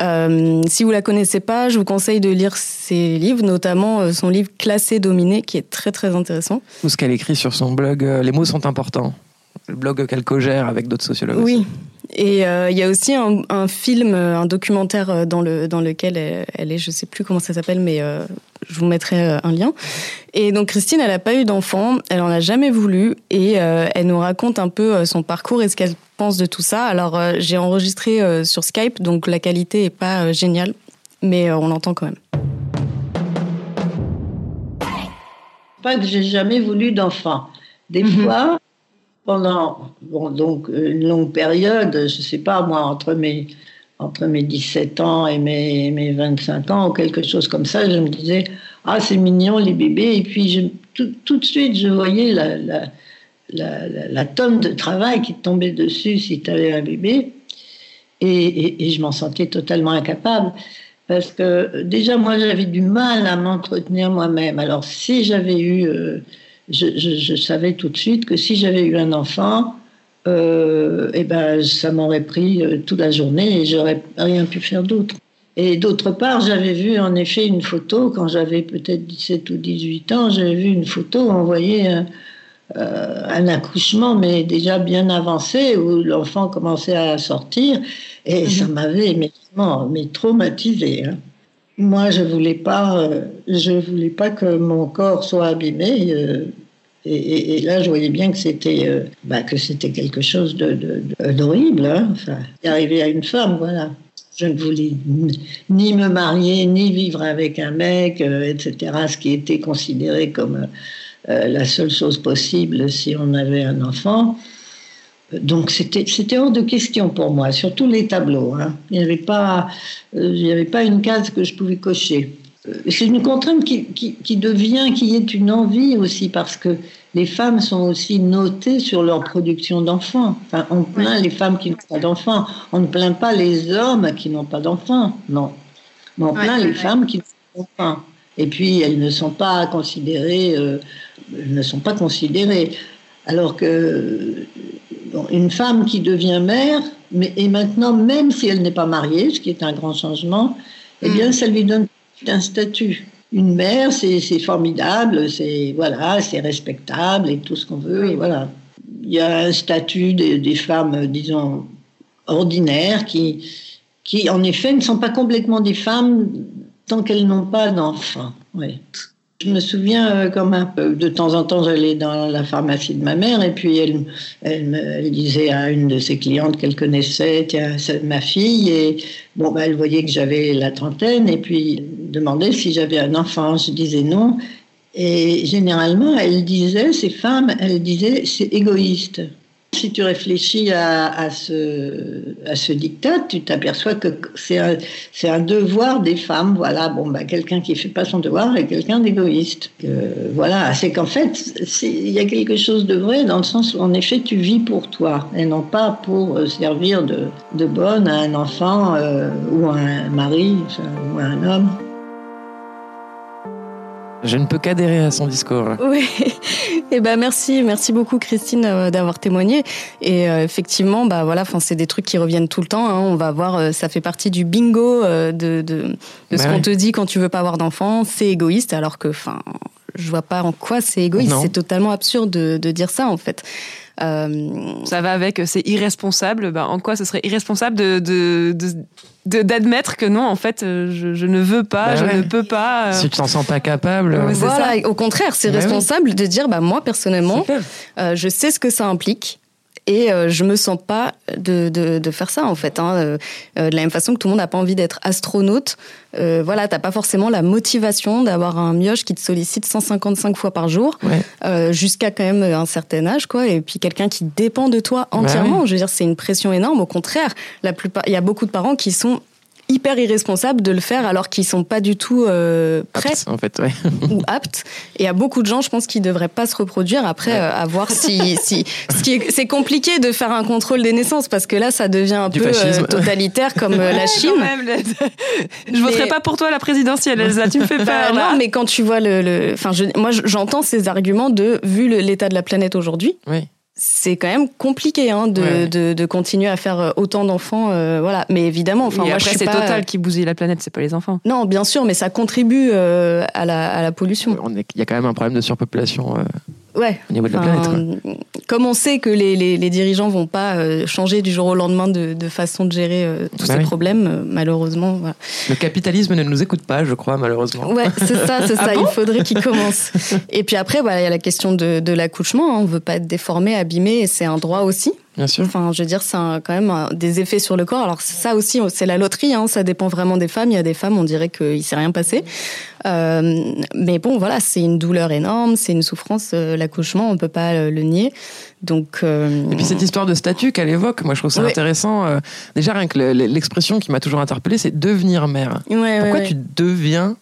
Euh, si vous la connaissez pas, je vous conseille de lire ses livres, notamment son livre Classé dominé, qui est très très intéressant. Tout ce qu'elle écrit sur son blog, les mots sont importants. Le blog qu'elle co-gère avec d'autres sociologues. aussi. Oui. Et euh, il y a aussi un, un film, un documentaire dans, le, dans lequel elle, elle est, je sais plus comment ça s'appelle, mais euh, je vous mettrai euh, un lien. Et donc Christine, elle n'a pas eu d'enfant, elle en a jamais voulu, et euh, elle nous raconte un peu euh, son parcours et ce qu'elle pense de tout ça. Alors euh, j'ai enregistré euh, sur Skype, donc la qualité est pas géniale, mais on l'entend quand même. pas que j'ai jamais voulu d'enfant. Des fois, pendant bon, donc une longue période, je sais pas moi, entre mes, entre mes 17 ans et mes, mes 25 ans, ou quelque chose comme ça, je me disais, ah, c'est mignon les bébés. Et puis, tout, tout de suite, je voyais la, la, la, tonne de travail qui tombait dessus si tu avais un bébé. Et, et- je m'en sentais totalement incapable. Parce que déjà, moi, j'avais du mal à m'entretenir moi-même. Alors, si j'avais eu. euh, je- je savais tout de suite que si j'avais eu un enfant, euh, eh ben, ça m'aurait pris euh, toute la journée et j'aurais rien pu faire d'autre. Et d'autre part, j'avais vu en effet une photo, quand j'avais peut-être 17 ou 18 ans, j'avais vu une photo voyait un, euh, un accouchement, mais déjà bien avancé, où l'enfant commençait à sortir, et ça m'avait mais, mais traumatisé. hein. Moi, je voulais pas, euh, je voulais pas que mon corps soit abîmé. Et, là, je voyais bien que c'était, euh, bah, que quelque chose d'horrible. Hein. Enfin, à une femme, voilà. Je ne voulais ni- me marier, ni vivre avec un mec, euh, etc. Ce qui était considéré comme euh, la seule chose possible si on avait un enfant. Donc c'était hors de question pour moi, sur tous les tableaux. hein. Il n'y avait pas il n'y avait pas une case que je pouvais cocher. Euh, C'est une contrainte qui, qui, qui devient, qui est une envie aussi, parce que les femmes sont aussi notées sur leur production d'enfants. Enfin, on plaint les femmes qui n'ont pas d'enfants. On ne plaint pas les hommes qui n'ont pas d'enfants. Non. Mais on plaint ouais, les ouais. femmes qui n'ont pas d'enfants. Et puis, elles ne sont pas considérées, euh, elles ne sont pas considérées. Alors que bon, une femme qui devient mère, mais, et maintenant, même si elle n'est pas mariée, ce qui est un grand changement, eh bien, ça lui donne un statut. Une mère, c'est formidable, c'est voilà, c'est respectable et tout ce qu'on veut. Et voilà. Il y a un statut des, des femmes, disons, ordinaires qui, qui, en effet, ne sont pas complètement des femmes tant qu'elles n'ont pas d'enfants. Oui. Je me souviens euh, comme un de temps en temps, j'allais dans la pharmacie de ma mère et puis elle, elle, me, elle disait à une de ses clientes qu'elle connaissait, tiens, c'est ma fille, et bon, bah, elle voyait que j'avais la trentaine et puis elle demandait si j'avais un enfant. Je disais non. Et généralement, elle disait, ces femmes, elles disaient, c'est égoïste. Si tu réfléchis à, ce, à ce diktat, tu t'aperçois que c'est un, un devoir des femmes. Voilà, bon, bah, quelqu'un qui fait pas son devoir est quelqu'un d'égoïste. Voilà, c'est qu'en fait, il y a quelque chose de vrai dans le sens où, en effet, tu vis pour toi et non pas pour euh, servir de, de bonne à un enfant euh, ou à un mari ou à un homme. Je ne peux qu'adhérer à son discours. Oui. [LAUGHS] Et ben merci, merci beaucoup Christine euh, d'avoir témoigné. Et euh, effectivement, bah voilà, enfin c'est des trucs qui reviennent tout le temps. Hein. On va voir, euh, ça fait partie du bingo de de, de Bah ce qu'on te dit quand tu veux pas avoir d'enfant. C'est égoïste, alors que, enfin, je vois pas en quoi c'est égoïste. C'est totalement absurde de, de dire ça en fait. Euh, Ça va avec, c'est irresponsable. Ben, en quoi ce serait irresponsable de de- de- d'admettre que non, en fait, euh, je, je ne veux pas, Bah je ouais. ne peux pas. euh. Si tu t'en sens pas capable. voilà, au contraire, c'est Bah oui. responsable de dire, bah moi personnellement, euh, je sais ce que ça implique. Et euh, je me sens pas de, de, de faire ça en fait. Hein. Euh, euh, de la même façon que tout le monde n'a pas envie d'être astronaute, euh, voilà, t'as pas forcément la motivation d'avoir un mioche qui te sollicite 155 fois par jour, euh, jusqu'à quand même un certain âge, quoi. Et puis quelqu'un qui dépend de toi entièrement. Bah oui. Je veux dire, c'est une pression énorme. Au contraire, la plupart, il y a beaucoup de parents qui sont hyper irresponsables de le faire alors qu'ils sont pas du tout euh, prêts En fait, ouais. [LAUGHS] ou aptes. Et il y a beaucoup de gens, je pense, qui devraient pas se reproduire. Après, euh, à voir si, [LAUGHS] si, ce qui est, c'est compliqué de faire un contrôle des naissances parce que là, ça devient un Du peu euh, totalitaire comme euh, [LAUGHS] la Ouais, Chine. même, je voterai pas pour toi la présidentielle, Elsa. Tu me fais Bah, peur. là. non, mais quand tu vois le, le- enfin, je- moi, je- j'entends ces arguments de vu le- l'état de la planète aujourd'hui. Oui. C'est quand même compliqué hein, de, Ouais. de, de continuer à faire euh, autant d'enfants, euh, voilà. Mais évidemment, enfin, moi, après, je suis c'est pas. Total qui bousille la planète, c'est pas les enfants. Non, bien sûr, mais ça contribue euh, à, la, à la pollution. Il y a quand même un problème de surpopulation euh, Ouais. au niveau de la Enfin, planète. quoi. Comme on sait que les, les, les dirigeants vont pas euh, changer du jour au lendemain de, de façon de gérer euh, tous Bah ces oui. problèmes, euh, malheureusement. Voilà. Le capitalisme ne nous écoute pas, je crois, malheureusement. Ouais, c'est ça, c'est [LAUGHS] Ah ça. bon? il faudrait qu'il commence. Et puis après, bah, il y a la question de, de l'accouchement. hein. On veut pas être déformé, abîmé, et c'est un droit aussi. Bien sûr. Enfin, je veux dire, c'est quand même un- des effets sur le corps. Alors ça aussi, c'est la loterie. Hein. Ça dépend vraiment des femmes. Il y a des femmes, on dirait qu'il s'est rien passé. Euh, mais bon, voilà, c'est une douleur énorme, c'est une souffrance. euh, L'accouchement, on peut pas euh, le nier. Donc. Et puis cette histoire de statut qu'elle évoque, moi je trouve ça Ouais. intéressant. déjà rien que le- l'expression qui m'a toujours interpellée, c'est devenir mère. Ouais, Pourquoi ouais. tu deviens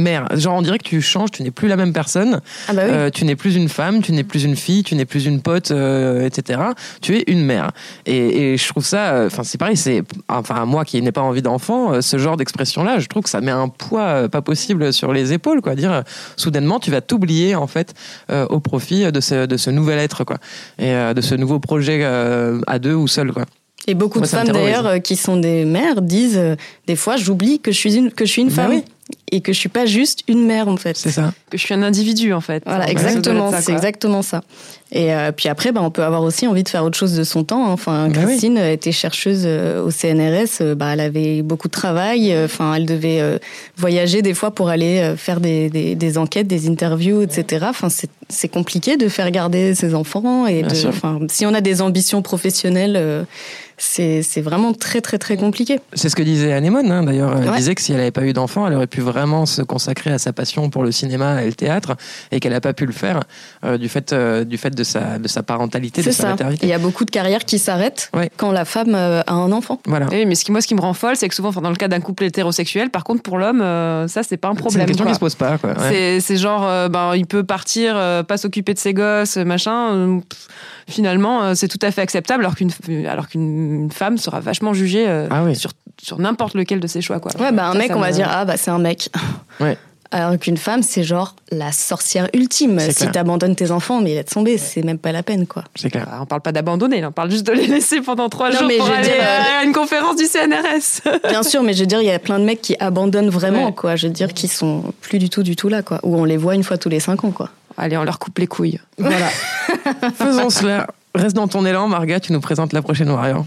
mère Genre on dirait que tu changes, tu n'es plus la même personne. Ah bah oui. Euh, tu n'es plus une femme, tu n'es plus une fille, tu n'es plus une pote, euh, etc. Tu es une mère. Et, et je trouve ça, euh, enfin c'est pareil, c'est, enfin moi qui n'ai pas envie d'enfant, ce genre d'expression-là, je trouve que ça met un poids pas possible sur les épaules, quoi. Dire soudainement tu vas t'oublier en fait au profit de ce, de ce nouvel être, quoi, et de ce nouveau projet à deux ou seul, quoi. Et beaucoup Moi, de femmes d'ailleurs qui sont des mères disent euh, des fois j'oublie que je suis une que je suis une Bah femme oui. Et que je suis pas juste une mère en fait. C'est ça. Que je suis un individu en fait. Voilà, Ouais, exactement, c'est exactement ça. Et euh, puis après, bah, on peut avoir aussi envie de faire autre chose de son temps. hein. Enfin, Bah oui. Christine euh, était chercheuse euh, au CNRS. bah, elle avait beaucoup de travail. Enfin, elle devait euh, voyager des fois pour aller faire des, des, des enquêtes, des interviews, etc. Enfin, c'est c'est compliqué de faire garder ses enfants et de. Enfin, si on a des ambitions professionnelles, euh, c'est c'est vraiment très très très compliqué. C'est ce que disait Anémone, hein, d'ailleurs. Elle Ouais. disait que si elle n'avait pas eu d'enfant, elle aurait pu vraiment se consacrer à sa passion pour le cinéma et le théâtre, et qu'elle n'a pas pu le faire euh, du fait, euh, du fait de, sa, de sa parentalité, de C'est sa ça. maternité. Il y a beaucoup de carrières qui s'arrêtent Ouais. quand la femme euh, a un enfant. Voilà. Oui, mais ce qui, moi, ce qui me rend folle, c'est que souvent, enfin, dans le cas d'un couple hétérosexuel, par contre, pour l'homme, euh, ça, c'est pas un C'est problème. une question quoi. qui se pose pas. Ouais. C'est- C'est genre, euh, ben, il peut partir, euh, pas s'occuper de ses gosses, machin. euh, pff, finalement, euh, c'est tout à fait acceptable, alors qu'une alors qu'une femme sera vachement jugée euh, Ah oui. sur, sur n'importe lequel de ses choix. Quoi. Ouais, bah un Ça, mec, ça on va me- dire, ah bah c'est un mec. Ouais. Alors qu'une femme, c'est genre la sorcière ultime. C'est Si t'abandonnes tes enfants, mais laisse tomber, c'est même pas la peine, quoi. C'est clair. Ah, On parle pas d'abandonner, on parle juste de les laisser pendant trois Non, jours mais pour je veux aller dire, euh, à une conférence du CNRS. [LAUGHS] Bien sûr, mais je veux dire, il y a plein de mecs qui abandonnent vraiment, Ouais. quoi. Je veux dire, qui sont plus du tout, du tout là, quoi. Ou on les voit une fois tous les cinq ans, quoi. Allez, on leur coupe les couilles. Voilà. Faisons cela. Reste dans ton élan, Marga, tu nous présentes la prochaine Warrior.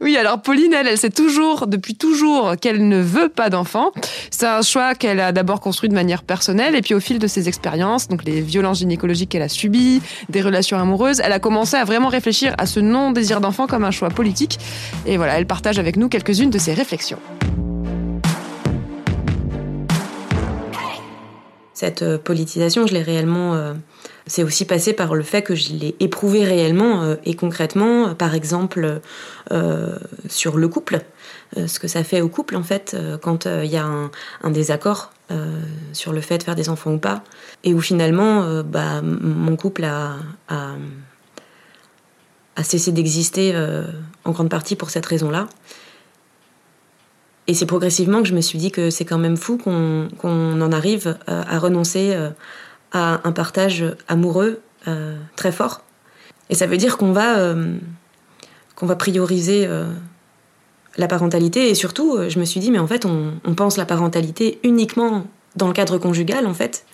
Oui, alors Pauline, elle, elle sait toujours, depuis toujours, qu'elle ne veut pas d'enfant. C'est un choix qu'elle a d'abord construit de manière personnelle, et puis au fil de ses expériences, donc les violences gynécologiques qu'elle a subies, des relations amoureuses, elle a commencé à vraiment réfléchir à ce non-désir d'enfant comme un choix politique. Et voilà, elle partage avec nous quelques-unes de ses réflexions. Cette euh, politisation, je l'ai réellement. euh, c'est aussi passé par le fait que je l'ai éprouvé réellement euh, et concrètement, euh, par exemple, euh, sur le couple, ce que ça fait au couple en fait, quand il y a un, désaccord sur le fait de faire des enfants ou pas, et où finalement, bah, mon couple a, a, cessé d'exister en grande partie pour cette raison-là. et c'est progressivement que je me suis dit que c'est quand même fou qu'on en arrive à renoncer à un partage amoureux très fort. Et ça veut dire qu'on va, qu'on va prioriser la parentalité et surtout, je me suis dit, mais en fait, on, on pense la parentalité uniquement dans le cadre conjugal, en fait.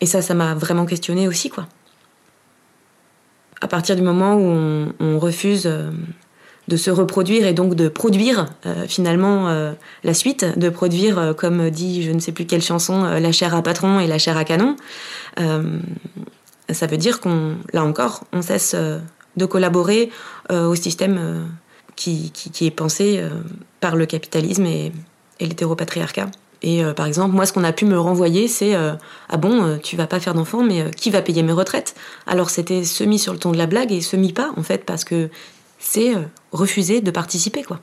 Et ça, ça m'a vraiment questionné aussi, quoi. À partir du moment où on, refuse euh, de se reproduire et donc de produire euh, finalement euh, la suite, de produire, comme dit je ne sais plus quelle chanson, la chair à patron et la chair à canon, ça veut dire qu'on, là encore, on cesse de collaborer au système qui, qui, est pensé par le capitalisme et, et l'hétéropatriarcat. Et euh, par exemple, moi, ce qu'on a pu me renvoyer, c'est euh, ah bon, euh, tu vas pas faire d'enfant, mais qui va payer mes retraites? Alors c'était semi sur le ton de la blague et semi pas en fait, parce que c'est refuser de participer quoi.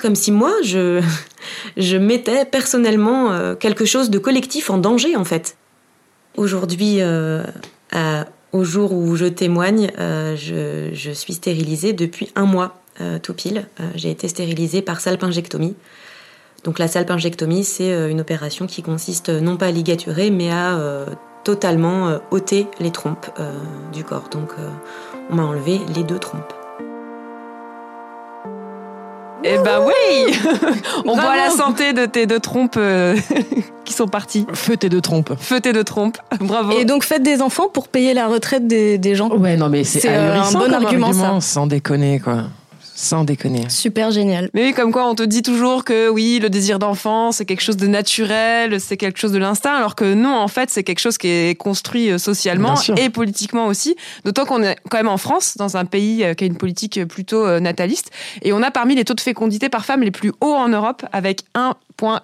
Comme si moi, je [LAUGHS] je mettais personnellement quelque chose de collectif en danger en fait. Aujourd'hui, au jour où je témoigne, je, je, suis stérilisée depuis un mois tout pile. J'ai été stérilisée par salpingectomie. Donc la salpingectomie, c'est euh, une opération qui consiste non pas à ligaturer, mais à euh, totalement euh, ôter les trompes du corps. Donc on m'a enlevé les deux trompes. Eh ben oui On voit la santé de tes deux trompes [LAUGHS] qui sont parties. Feu tes deux trompes. Feu tes deux trompes. [LAUGHS] Bravo. Et donc faites des enfants pour payer la retraite des, gens. Ouais, non mais c'est un bon argument, argument, ça. Sans déconner quoi. Sans déconner. Super génial. Mais oui, comme quoi on te dit toujours que oui, le désir d'enfant, c'est quelque chose de naturel, c'est quelque chose de l'instinct, alors que non, en fait, c'est quelque chose qui est construit euh, socialement et politiquement aussi. D'autant qu'on est quand même en France, dans un pays euh, qui a une politique plutôt euh, nataliste, et on a parmi les taux de fécondité par femme les plus hauts en Europe, avec un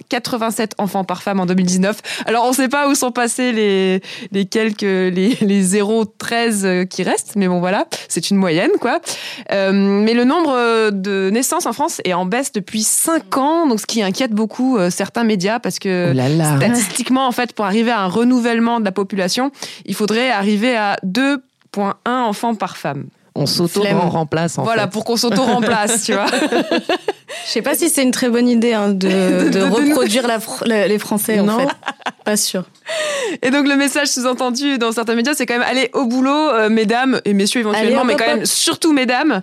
87 enfants par femme en 2019. Alors on ne sait pas où sont passés les, les quelques les, les 0,13 qui restent, mais bon voilà, c'est une moyenne quoi. Euh, mais le nombre de naissances en France est en baisse depuis 5 ans, donc ce qui inquiète beaucoup euh, certains médias parce que oh statistiquement en fait pour arriver à un renouvellement de la population, il faudrait arriver à 2,1 enfants par femme on s'auto-remplace. Voilà, pour qu'on s'auto-remplace, tu vois. [LAUGHS] Je sais pas si c'est une très bonne idée hein, de, [LAUGHS] de, reproduire la, les Français, en fait. Pas sûr. Et donc le message sous-entendu dans certains médias, c'est quand même aller au boulot, euh, mesdames et messieurs éventuellement, mais quand même surtout mesdames,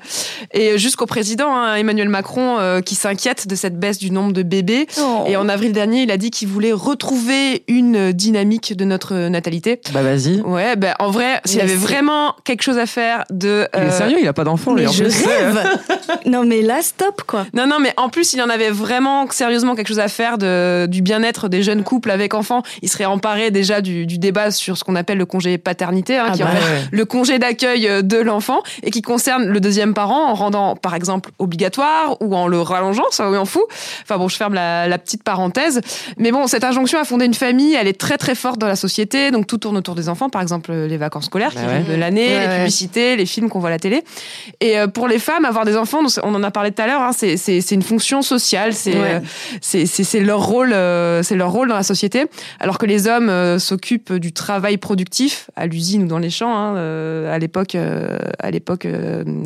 et jusqu'au président hein, Emmanuel Macron euh, qui s'inquiète de cette baisse du nombre de bébés. Oh. Et en avril dernier, il a dit qu'il voulait retrouver une dynamique de notre natalité. Bah vas-y. Ouais, bah en vrai, s'il avait vraiment quelque chose à faire de... Il est euh, sérieux, il a pas d'enfant. Mais je rêve. [LAUGHS] non mais là, stop quoi. Non non, mais en plus, il en avait vraiment sérieusement quelque chose à faire de, du bien-être des jeunes couples avec enfants. Il serait emparé déjà du, du débat sur ce qu'on appelle le congé paternité, hein, ah qui est bah le congé d'accueil euh, de l'enfant et qui concerne le deuxième parent en rendant, par exemple, obligatoire ou en le rallongeant, ça on en fout. Enfin bon, je ferme la, la, petite parenthèse. Mais bon, cette injonction à fonder une famille, elle est très très forte dans la société. Donc tout tourne autour des enfants, par exemple les vacances scolaires bah qui de l'année, les publicités, les films qu'on voit à la télé. Et euh, pour les femmes, avoir des enfants, on en a parlé tout à l'heure, hein, c'est une fonction sociale, c'est euh, c'est leur rôle, c'est leur rôle dans la société. Alors que les hommes euh, s'occupent du travail productif à l'usine ou dans les champs. Hein, euh, à l'époque, euh, à l'époque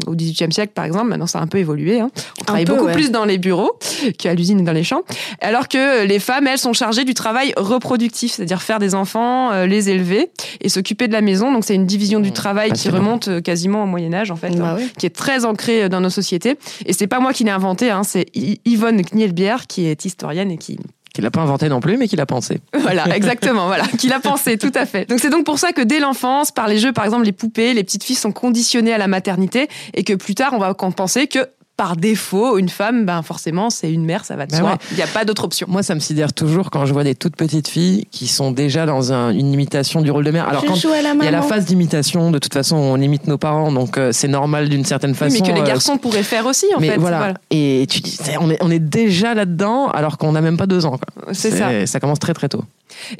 au XVIIIe siècle, par exemple, maintenant ça a un peu évolué. Hein. On travaille beaucoup plus dans les bureaux qu'à l'usine et dans les champs. Alors que les femmes, elles, sont chargées du travail reproductif, c'est-à-dire faire des enfants, les élever et s'occuper de la maison. Donc c'est une division du travail qui remonte quasiment au Moyen Âge, en fait, bah hein, qui est très ancrée dans nos sociétés. Et c'est pas moi qui l'ai inventé, hein, c'est Yvonne Knielbière qui est historienne et qui qu'il n'a pas inventé non plus, mais qu'il a pensé. [LAUGHS] Voilà, exactement, voilà, qu'il a pensé, tout à fait. Donc c'est donc pour ça que dès l'enfance, par les jeux, par exemple, les poupées, les petites filles sont conditionnées à la maternité et que plus tard, on va penser que par défaut, une femme, ben forcément, c'est une mère, ça va de bah soi. Il n'y a pas d'autre option. Moi, ça me sidère toujours quand je vois des toutes petites filles qui sont déjà dans une imitation du rôle de mère. Alors quand il y a la phase d'imitation, de toute façon, on imite nos parents, donc euh, c'est normal d'une certaine façon. mais que les euh, garçons pourraient faire aussi, en mais fait. Voilà. Et tu dis, on est, on est déjà là-dedans, alors qu'on n'a même pas deux ans. C'est ça. Ça commence très très tôt.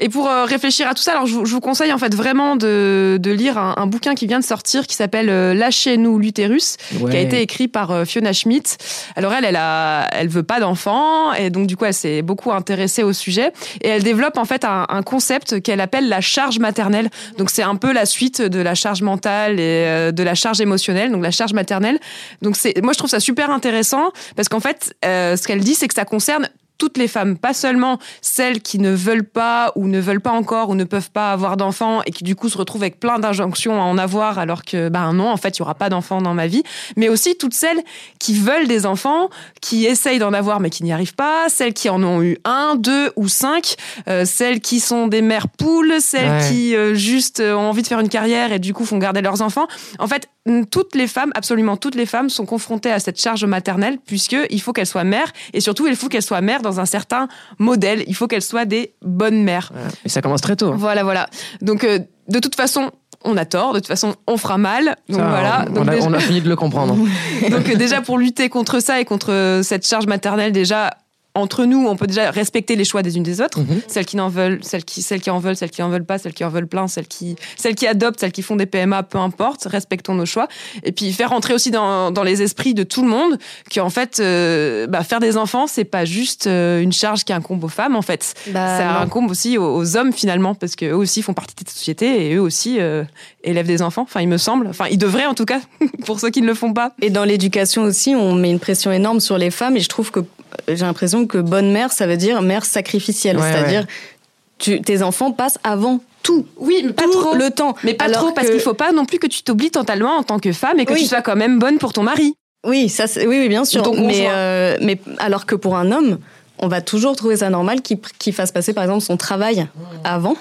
Et pour euh, réfléchir à tout ça, alors je vous, conseille en fait vraiment de, de lire un, bouquin qui vient de sortir qui s'appelle euh, Lâchez-nous l'utérus, qui a été écrit par euh, Fiona Schmidt. Alors elle, elle a, elle veut pas d'enfant et donc du coup elle s'est beaucoup intéressée au sujet et elle développe en fait un, concept qu'elle appelle la charge maternelle. Donc c'est un peu la suite de la charge mentale et de la charge émotionnelle, donc la charge maternelle. Donc c'est, moi je trouve ça super intéressant parce qu'en fait, ce qu'elle dit c'est que ça concerne toutes les femmes, pas seulement celles qui ne veulent pas ou ne veulent pas encore ou ne peuvent pas avoir d'enfants et qui du coup se retrouvent avec plein d'injonctions à en avoir alors que ben non, en fait, il y aura pas d'enfants dans ma vie, mais aussi toutes celles qui veulent des enfants, qui essayent d'en avoir mais qui n'y arrivent pas, celles qui en ont eu un, deux ou cinq, euh, celles qui sont des mères poules, celles Ouais. qui euh, juste euh, ont envie de faire une carrière et du coup font garder leurs enfants. En fait, toutes les femmes, absolument toutes les femmes, sont confrontées à cette charge maternelle puisque il faut qu'elles soient mères et surtout il faut qu'elles soient mères dans un certain modèle. Il faut qu'elles soient des bonnes mères. Et ça commence très tôt. hein. Voilà, voilà. Donc euh, de toute façon. On a tort, de toute façon, on fera mal. Donc Ça, voilà. on, Donc, on a, déjà- on a fini de le comprendre. [LAUGHS] donc euh, déjà pour lutter contre ça et contre cette charge maternelle, déjà entre nous, on peut déjà respecter les choix des unes des autres. Mhm. Celles qui n'en veulent, celles qui, celles qui en veulent, celles qui en veulent pas, celles qui en veulent plein, celles qui, celles qui adoptent, celles qui font des PMA, peu importe. Respectons nos choix. Et puis faire rentrer aussi dans, dans les esprits de tout le monde qu'en fait, euh, bah, faire des enfants, c'est pas juste euh, une charge qui incombe aux femmes en fait. Bah, ça non. incombe aussi aux, aux hommes finalement parce qu'eux aussi font partie de cette société et eux aussi euh, élèvent des enfants. Enfin, il me semble. Enfin, ils devraient en tout cas [LAUGHS] pour ceux qui ne le font pas. Et dans l'éducation aussi, on met une pression énorme sur les femmes et je trouve que j'ai l'impression que bonne mère, ça veut dire mère sacrificielle. Ouais, C'est-à-dire, tu, tes enfants passent avant tout. Oui, mais pas tout trop. le temps. Mais pas Alors trop, parce qu'il faut pas non plus que tu t'oublies totalement en tant que femme et que Oui. tu sois quand même bonne pour ton mari. Oui, ça, oui, oui, bien sûr. Mais, euh, mais alors que pour un homme, on va toujours trouver ça normal qu'il qu'il fasse passer, par exemple, son travail avant.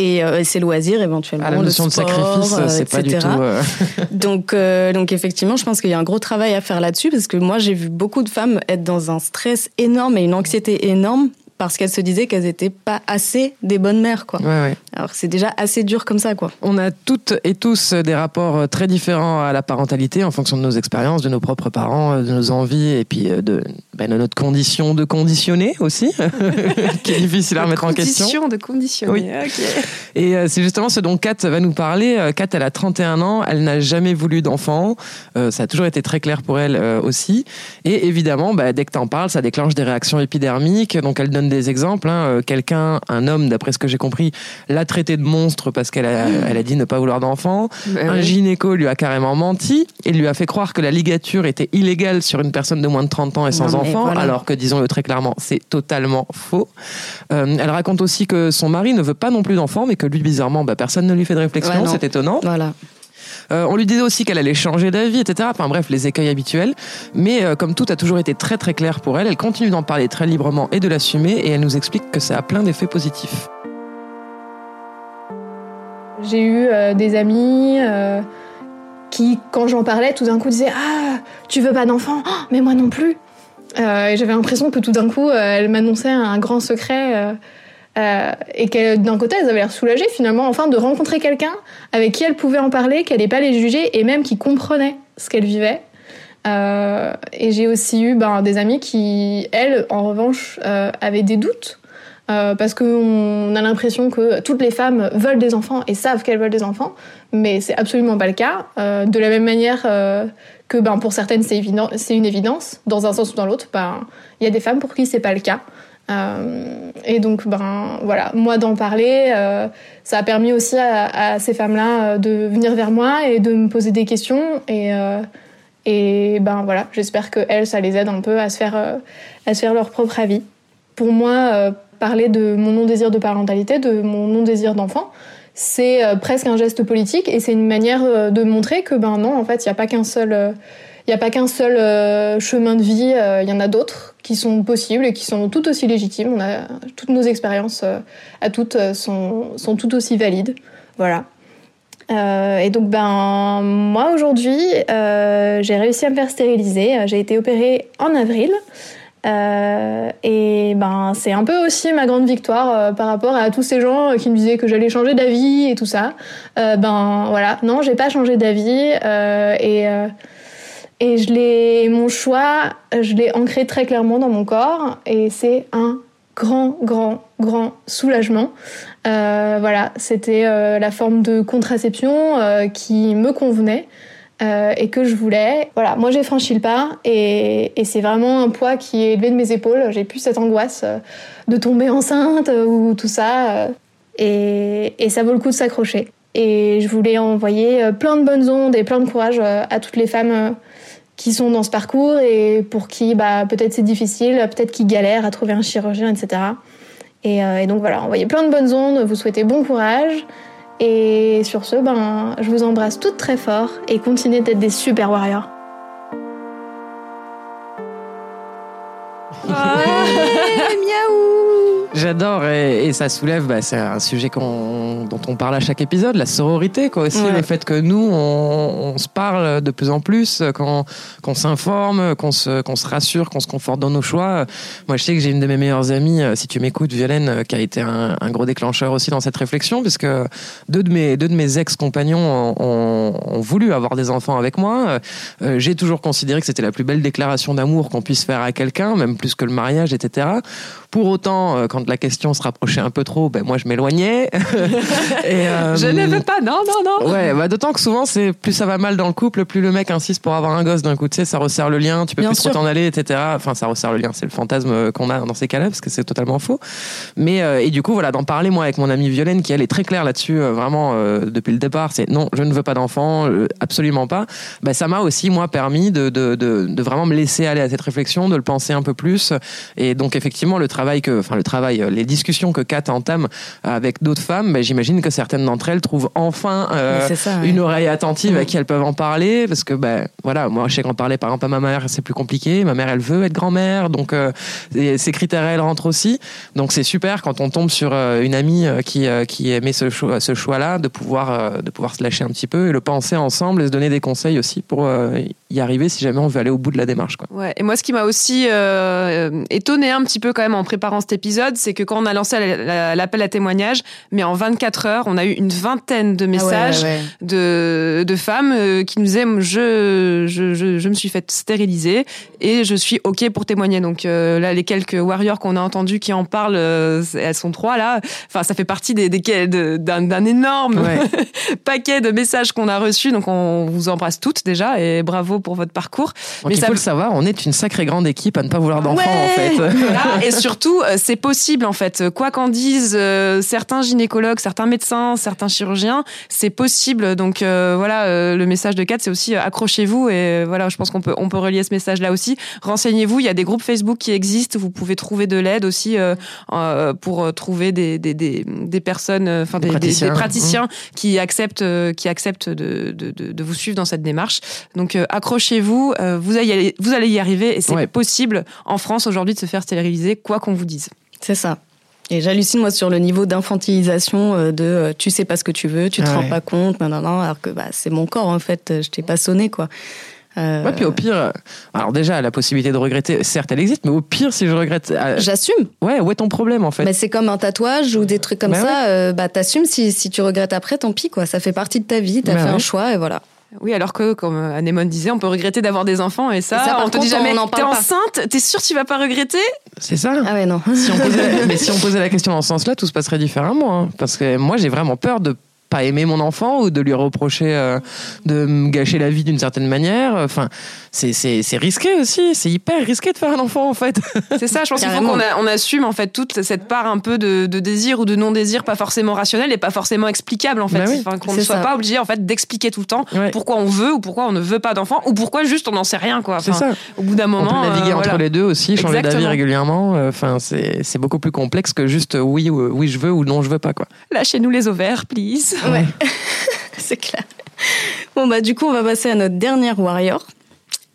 Et euh, ses loisirs éventuellement, Ah, la le notion de sport, sacrifice, euh, c'est pas du etc.. tout. euh, [LAUGHS] [LAUGHS] donc, euh, donc effectivement, je pense qu'il y a un gros travail à faire là-dessus parce que moi, j'ai vu beaucoup de femmes être dans un stress énorme et une anxiété énorme parce qu'elles se disaient qu'elles n'étaient pas assez des bonnes mères, quoi. ouais, ouais. Alors c'est déjà assez dur comme ça, quoi. On a toutes et tous des rapports euh, très différents à la parentalité en fonction de nos expériences, de nos propres parents, euh, de nos envies et puis euh, de, ben, de notre condition de conditionner aussi, [LAUGHS] qui est difficile à remettre en question. Condition de conditionner. Oui. Ok. Et euh, c'est justement ce dont Kat va nous parler. Kat, elle a 31 ans, elle n'a jamais voulu d'enfant. Euh, ça a toujours été très clair pour elle euh, aussi. Et évidemment, bah, dès que t'en parles, ça déclenche des réactions épidermiques. Donc elle donne des exemples. hein. Euh, Quelqu'un, un homme, d'après ce que j'ai compris, l'a traité de monstre parce qu'elle a, elle a dit ne pas vouloir d'enfant. Bah Un oui. gynéco lui a carrément menti et lui a fait croire que la ligature était illégale sur une personne de moins de 30 ans et sans Non, enfant, voilà. alors que, disons-le très clairement, c'est totalement faux. Euh, elle raconte aussi que son mari ne veut pas non plus d'enfant, mais que lui, bizarrement, bah, personne ne lui fait de réflexion, Ouais, c'est étonnant. Voilà. Euh, on lui disait aussi qu'elle allait changer d'avis, etc. Enfin bref, les écueils habituels. Mais euh, comme tout a toujours été très très clair pour elle, elle continue d'en parler très librement et de l'assumer, et elle nous explique que ça a plein d'effets positifs. J'ai eu euh, des amis qui, quand j'en parlais, tout d'un coup disaient Ah, tu veux pas d'enfant? Oh, Mais moi non plus. Et j'avais l'impression que tout d'un coup, elle m'annonçait un grand secret. Euh, et que d'un côté, elles avaient l'air soulagées finalement, enfin, de rencontrer quelqu'un avec qui elle pouvait en parler, qu'elle n'allait pas les juger et même qui comprenait ce qu'elle vivait. Euh, et j'ai aussi eu ben, des amis qui, elles, en revanche, euh, avaient des doutes. Parce qu'on a l'impression que toutes les femmes veulent des enfants et savent qu'elles veulent des enfants, mais c'est absolument pas le cas. De la même manière que ben, pour certaines c'est évident, c'est une évidence, dans un sens ou dans l'autre, ben, il y a des femmes pour qui c'est pas le cas. Euh, et donc, ben voilà, moi d'en parler, euh, ça a permis aussi à, ces femmes-là euh, de venir vers moi et de me poser des questions. Et, et ben voilà, j'espère que elles, ça les aide un peu à se faire, à se faire leur propre avis. Pour moi, parler de mon non-désir de parentalité, de mon non-désir d'enfant, c'est presque un geste politique et c'est une manière de montrer que ben non, en fait, il n'y a pas qu'un seul, euh, il y a pas qu'un seul euh, chemin de vie. euh, Il y en a d'autres qui sont possibles et qui sont tout aussi légitimes. On a toutes nos expériences euh, à toutes euh, sont, sont tout aussi valides. Voilà. Euh, et donc ben moi aujourd'hui euh, j'ai réussi à me faire stériliser. Euh, J'ai été opérée en avril. Euh, et ben c'est un peu aussi ma grande victoire euh, par rapport à tous ces gens euh, qui me disaient que j'allais changer d'avis et tout ça. Euh, ben voilà, non, j'ai pas changé d'avis euh, et euh, et je l'ai mon choix, je l'ai ancré très clairement dans mon corps et c'est un grand grand grand soulagement. Euh, voilà, c'était euh, la forme de contraception euh, qui me convenait et que je voulais. Voilà, moi j'ai franchi le pas et, c'est vraiment un poids qui est élevé de mes épaules. J'ai plus cette angoisse de tomber enceinte ou tout ça. et, ça vaut le coup de s'accrocher. Et je voulais envoyer plein de bonnes ondes et plein de courage à toutes les femmes qui sont dans ce parcours et pour qui bah, peut-être c'est difficile, peut-être qui galèrent à trouver un chirurgien, etc. Et, euh, et, donc voilà, envoyez plein de bonnes ondes, vous souhaitez bon courage. Et sur ce, ben, je vous embrasse toutes très fort et continuez d'être des super warriors. [LAUGHS] J'adore et, ça soulève, bah, c'est un sujet dont on parle à chaque épisode, la sororité, quoi aussi, le fait que nous, on, se parle de plus en plus, qu'on s'informe, qu'on se, rassure, qu'on se conforte dans nos choix. Moi, je sais que j'ai une de mes meilleures amies, euh, si tu m'écoutes, Violaine, euh, qui a été un, gros déclencheur aussi dans cette réflexion, puisque deux de mes, deux de mes ex-compagnons ont, voulu avoir des enfants avec moi. Euh, j'ai toujours considéré que c'était la plus belle déclaration d'amour qu'on puisse faire à quelqu'un, même plus que le mariage, etc. Pour autant, quand la question se rapprochait un peu trop, ben moi je m'éloignais. [LAUGHS] euh, je ne veux pas, non, non, non. Ouais, bah, d'autant que souvent c'est plus ça va mal dans le couple, plus le mec insiste pour avoir un gosse d'un coup, tu sais, ça resserre le lien, tu peux plus trop t'en aller, etc. Enfin, ça resserre le lien, c'est le fantasme qu'on a dans ces cas-là parce que c'est totalement faux. Mais euh, et du coup, voilà, d'en parler moi avec mon amie Violaine qui elle est très claire là-dessus, euh, vraiment euh, depuis le départ, c'est non, je ne veux pas d'enfant, absolument pas. Ben ça m'a aussi moi permis de, de, de, de vraiment me laisser aller à cette réflexion, de le penser un peu plus. Et donc effectivement, le travail que, enfin le travail, les discussions que Kat entame avec d'autres femmes, ben, j'imagine que certaines d'entre elles trouvent enfin euh, une oreille attentive à qui elles peuvent en parler, parce que ben voilà, moi je sais qu'en parler par exemple à ma mère c'est plus compliqué, ma mère elle veut être grand-mère, donc euh, ces critères elles rentrent aussi, donc c'est super quand on tombe sur euh, une amie qui qui aimait ce choix ce choix-là, de pouvoir de pouvoir se lâcher un petit peu et le penser ensemble et se donner des conseils aussi pour y arriver si jamais on veut aller au bout de la démarche. Quoi. Ouais, et moi ce qui m'a aussi étonné un petit peu quand même en préparant cet épisode, c'est que quand on a lancé l'appel à témoignage, mais en 24 heures, on a eu une vingtaine de ah messages De, de femmes euh, qui nous disaient je, je, je, je, me suis fait stériliser et je suis OK pour témoigner. Donc euh, là, les quelques warriors qu'on a entendus qui en parlent, euh, elles sont trois là. Enfin, ça fait partie des, des d'un énorme [LAUGHS] paquet de messages qu'on a reçus. Donc on vous embrasse toutes déjà et bravo pour votre parcours. mais il faut le savoir, on est une sacrée grande équipe à ne pas vouloir d'enfants en fait. [LAUGHS] et surtout, c'est possible en fait. Quoi qu'en disent euh, certains gynécologues, certains médecins, certains chirurgiens, c'est possible. Donc euh, voilà, euh, le message de Kat, c'est aussi accrochez-vous et voilà, je pense qu'on peut on peut relier ce message là aussi. Renseignez-vous, il y a des groupes Facebook qui existent, vous pouvez trouver de l'aide aussi pour trouver des des, des, des personnes, enfin des, des, praticiens, mmh. qui acceptent qui acceptent de, de, de, vous suivre dans cette démarche. Donc accrochez-vous, vous allez vous allez y arriver et c'est possible en France aujourd'hui de se faire stériliser quoi qu'on vous dise. C'est ça. Et j'hallucine moi sur le niveau d'infantilisation euh, de euh, tu sais pas ce que tu veux, tu te rends pas compte, non, non, non, alors que bah, c'est mon corps en fait, je t'ai pas sonné quoi. Euh... Ouais, puis au pire, alors déjà la possibilité de regretter, certes elle existe, mais au pire si je regrette, j'assume. Ouais, où est ton problème en fait? Mais c'est comme un tatouage ou des trucs comme bah ça, bah t'assumes si, si tu regrettes après, tant pis quoi, ça fait partie de ta vie, t'as bah fait un choix et voilà. Oui, alors que, comme Anémone disait, on peut regretter d'avoir des enfants et ça, on te dit jamais, t'es enceinte, t'es sûre que tu vas pas regretter? C'est ça. Ah ouais, non. [LAUGHS] Si on posait, mais si on posait la question dans ce sens-là, tout se passerait différemment. Hein. parce que moi, j'ai vraiment peur de pas aimer mon enfant ou de lui reprocher euh, de me gâcher la vie d'une certaine manière. Enfin, c'est, c'est, c'est risqué aussi. C'est hyper risqué de faire un enfant, en fait. C'est ça, je pense qu'il faut qu'on on assume, en fait, toute cette part un peu de, de désir ou de non-désir, pas forcément rationnel et pas forcément explicable, en fait. Bah enfin, qu'on ne soit pas obligé, en fait, d'expliquer tout le temps pourquoi on veut ou pourquoi on ne veut pas d'enfant ou pourquoi juste on n'en sait rien, quoi. c'est ça. Au bout d'un moment. On peut naviguer euh, entre les deux aussi, changer d'avis régulièrement. Euh, enfin, c'est, c'est beaucoup plus complexe que juste oui, oui, je veux ou non, je veux pas, quoi. Lâchez-nous les ovaires, please. Ouais. [LAUGHS] [LAUGHS] c'est clair. Bon, bah, du coup, on va passer à notre dernière warrior.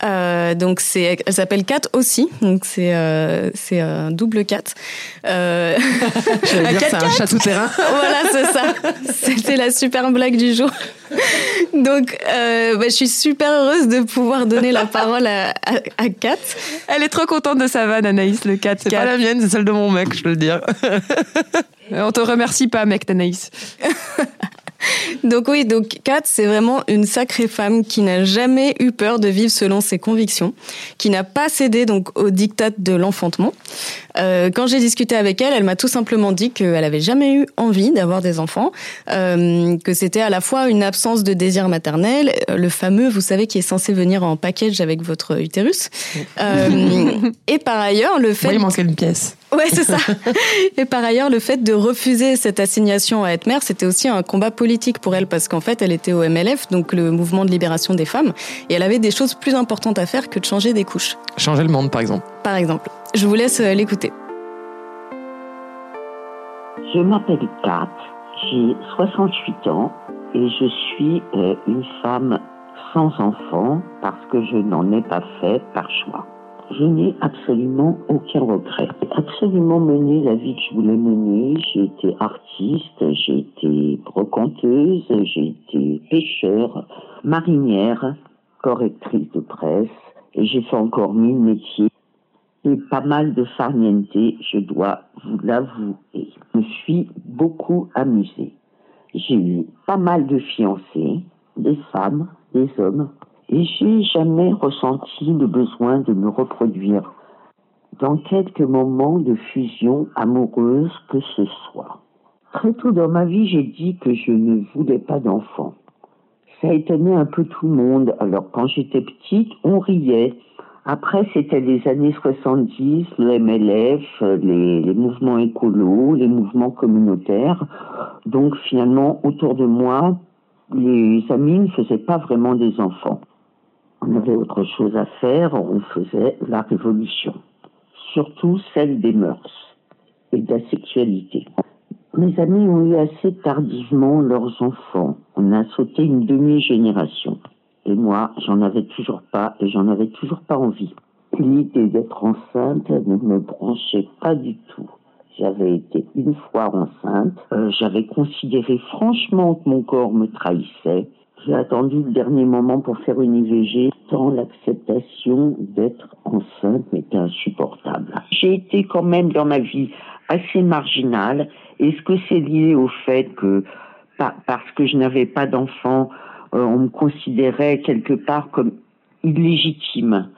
Euh, donc c'est, elle s'appelle Kat aussi, donc c'est euh, c'est un double Kat. Euh... dire c'est un chat tout terrain. [LAUGHS] voilà, c'est ça. C'était la super blague du jour. Donc euh, bah, je suis super heureuse de pouvoir donner la parole à, à, à, Kat. Elle est trop contente de sa vanne, Anaïs, le Kat. C'est pas la mienne, c'est celle de mon mec, je peux le dire. [LAUGHS] On te remercie pas, mec, d'Anaïs. [LAUGHS] [LAUGHS] donc oui, donc Kat, c'est vraiment une sacrée femme qui n'a jamais eu peur de vivre selon ses convictions, qui n'a pas cédé donc au diktat de l'enfantement. Euh, quand j'ai discuté avec elle, elle m'a tout simplement dit qu'elle avait jamais eu envie d'avoir des enfants, euh, que c'était à la fois une absence de désir maternel, euh, le fameux, vous savez, qui est censé venir en package avec votre utérus, euh, [LAUGHS] et par ailleurs le fait. Oui, il manquait une pièce. Ouais, c'est ça. [LAUGHS] Et par ailleurs, le fait de refuser cette assignation à être mère, c'était aussi un combat politique pour elle parce qu'en fait, elle était au MLF, donc le mouvement de libération des femmes, et elle avait des choses plus importantes à faire que de changer des couches. Changer le monde, par exemple. Par exemple. Je vous laisse euh, l'écouter. Je m'appelle Kat, j'ai 68 ans et je suis euh, une femme sans enfant parce que je n'en ai pas fait par choix. Je n'ai absolument aucun regret. J'ai absolument mené la vie que je voulais mener. J'ai été artiste, j'ai été brocanteuse, j'ai été pêcheur, marinière, correctrice de presse, et j'ai fait encore mille métiers. Et pas mal de farniente, je dois vous l'avouer. Je me suis beaucoup amusée. J'ai eu pas mal de fiancés, des femmes, des hommes, et j'ai jamais ressenti le besoin de me reproduire dans quelques moments de fusion amoureuse que ce soit. Très tôt dans ma vie, j'ai dit que je ne voulais pas d'enfant. Ça a étonné un peu tout le monde. Alors quand j'étais petite, on riait. Après, c'était les années 70, le MLF, les, les mouvements écolos, les mouvements communautaires. Donc finalement, autour de moi, les amis ne faisaient pas vraiment des enfants. On avait autre chose à faire, on faisait la révolution. Surtout celle des mœurs et de la sexualité. Mes amis ont eu assez tardivement leurs enfants. On a sauté une demi-génération. Et moi, j'en avais toujours pas et j'en avais toujours pas envie. L'idée d'être enceinte ne me branchait pas du tout. J'avais été une fois enceinte. Euh, J'avais considéré franchement que mon corps me trahissait. J'ai attendu le dernier moment pour faire une IVG, tant l'acceptation d'être enceinte m'était insupportable. J'ai été quand même dans ma vie assez marginale. Est-ce que c'est lié au fait que, pa- parce que je n'avais pas d'enfant, euh, on me considérait quelque part comme illégitime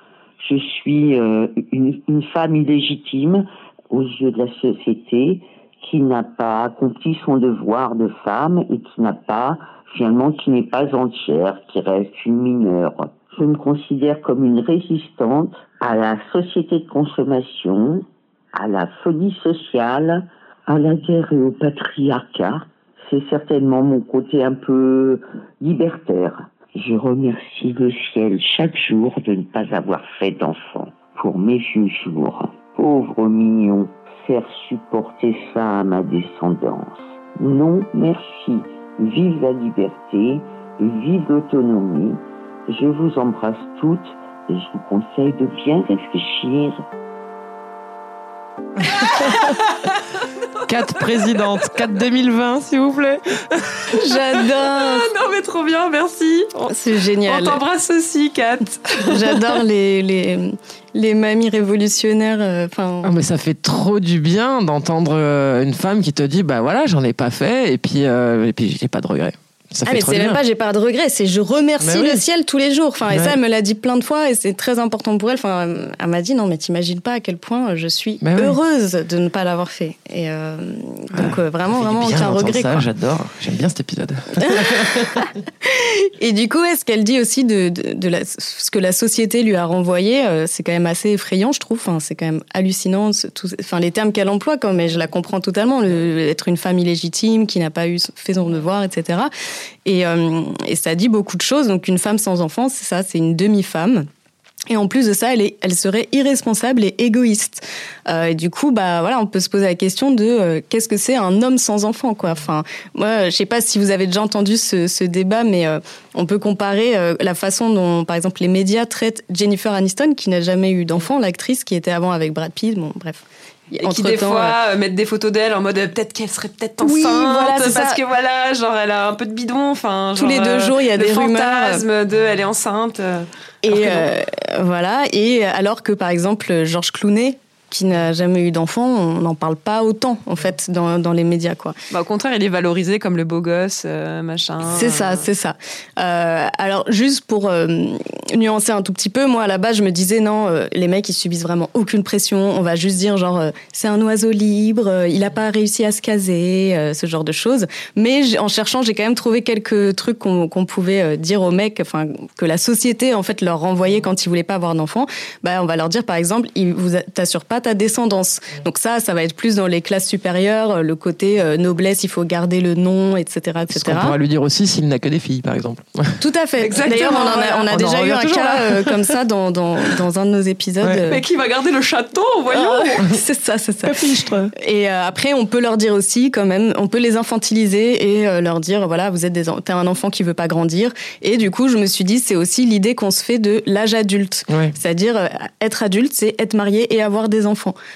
Je suis euh, une femme illégitime aux yeux de la société qui n'a pas accompli son devoir de femme et qui n'a pas, finalement, qui n'est pas entière, qui reste une mineure. Je me considère comme une résistante à la société de consommation, à la folie sociale, à la guerre et au patriarcat. C'est certainement mon côté un peu libertaire. Je remercie le ciel chaque jour de ne pas avoir fait d'enfant pour mes vieux jours. Pauvre mignon, supporter ça à ma descendance. Non, merci. Vive la liberté, vive l'autonomie. Je vous embrasse toutes et je vous conseille de bien réfléchir [LAUGHS] 4 présidentes, 4 2020, s'il vous plaît. J'adore. non mais trop bien, merci. C'est génial. On t'embrasse aussi, Kat. J'adore les, les, les mamies révolutionnaires. euh, Enfin, Ah, mais ça fait trop du bien d'entendre euh, une femme qui te dit bah voilà j'en ai pas fait et puis euh, et puis j'ai pas de regrets. Ça ah fait mais c'est même pas j'ai pas de regrets, c'est je remercie oui. le ciel tous les jours. Enfin et ça elle me l'a dit plein de fois et c'est très important pour elle. Enfin elle m'a dit non mais t'imagines pas à quel point je suis Mais ouais. heureuse de ne pas l'avoir fait. Et euh, donc euh, vraiment vraiment aucun regret. ça. J'adore, j'aime bien cet épisode. [LAUGHS] Et du coup, est-ce qu'elle dit aussi de, de, de la, ce que la société lui a renvoyé euh, C'est quand même assez effrayant, je trouve. Enfin, c'est quand même hallucinant. tout- enfin, les termes qu'elle emploie, quand mais je la comprends totalement. Le, être une femme illégitime qui n'a pas eu fait son devoir, etc. Et, euh, et ça dit beaucoup de choses. Donc, une femme sans enfant, c'est ça, c'est une demi-femme. Et en plus de ça, elle, est, elle serait irresponsable et égoïste. Euh, et du coup, bah voilà, on peut se poser la question de euh, qu'est-ce que c'est un homme sans enfant, quoi? Enfin, moi, je sais pas si vous avez déjà entendu ce, débat, mais on peut comparer la façon dont, par exemple, les médias traitent Jennifer Aniston, qui n'a jamais eu d'enfant, l'actrice qui était avant avec Brad Pitt. Bon, bref. Et qui des fois euh, mettent des photos d'elle en mode euh, peut-être qu'elle serait peut-être enceinte Oui, voilà, parce ça. que voilà genre elle a un peu de bidon enfin Tous les deux euh, jours, il y a des rumeurs. fantasme de elle est enceinte Et euh, voilà. Et alors que par exemple George Clooney, qui n'a jamais eu d'enfant, on n'en parle pas autant en fait dans, dans les médias quoi. Bah, au contraire, il est valorisé comme le beau gosse, euh, machin. C'est ça, c'est ça. Euh, alors juste pour euh, nuancer un tout petit peu, moi à la base je me disais non, euh, les mecs ils subissent vraiment aucune pression. On va juste dire genre euh, c'est un oiseau libre, euh, il a pas réussi à se caser, euh, ce genre de choses. Mais en cherchant, j'ai quand même trouvé quelques trucs qu'on pouvait euh, dire aux mecs, enfin que la société en fait leur renvoyait quand ils voulaient pas avoir d'enfants. Bah on va leur dire par exemple, ils vous t'assurent pas ta descendance. Donc ça, ça va être plus dans les classes supérieures, euh, le côté euh, noblesse, il faut garder le nom, etc., etc. Ce qu'on pourra lui dire aussi s'il n'a que des filles, par exemple. [LAUGHS] Tout à fait. Exactement, D'ailleurs, on, a, voilà. on a On en déjà eu un cas euh, comme ça dans, dans, dans un de nos épisodes. Ouais. euh, Mais qui va garder le château, voyons ah, [LAUGHS] c'est ça, c'est ça. Et euh, après, on peut leur dire aussi, quand même, on peut les infantiliser et euh, leur dire, voilà, vous êtes des, en- t'es un enfant qui veut pas grandir. Et du coup, je me suis dit, c'est aussi l'idée qu'on se fait de l'âge adulte. Ouais. C'est-à-dire, euh, être adulte, c'est être marié et avoir des enfants.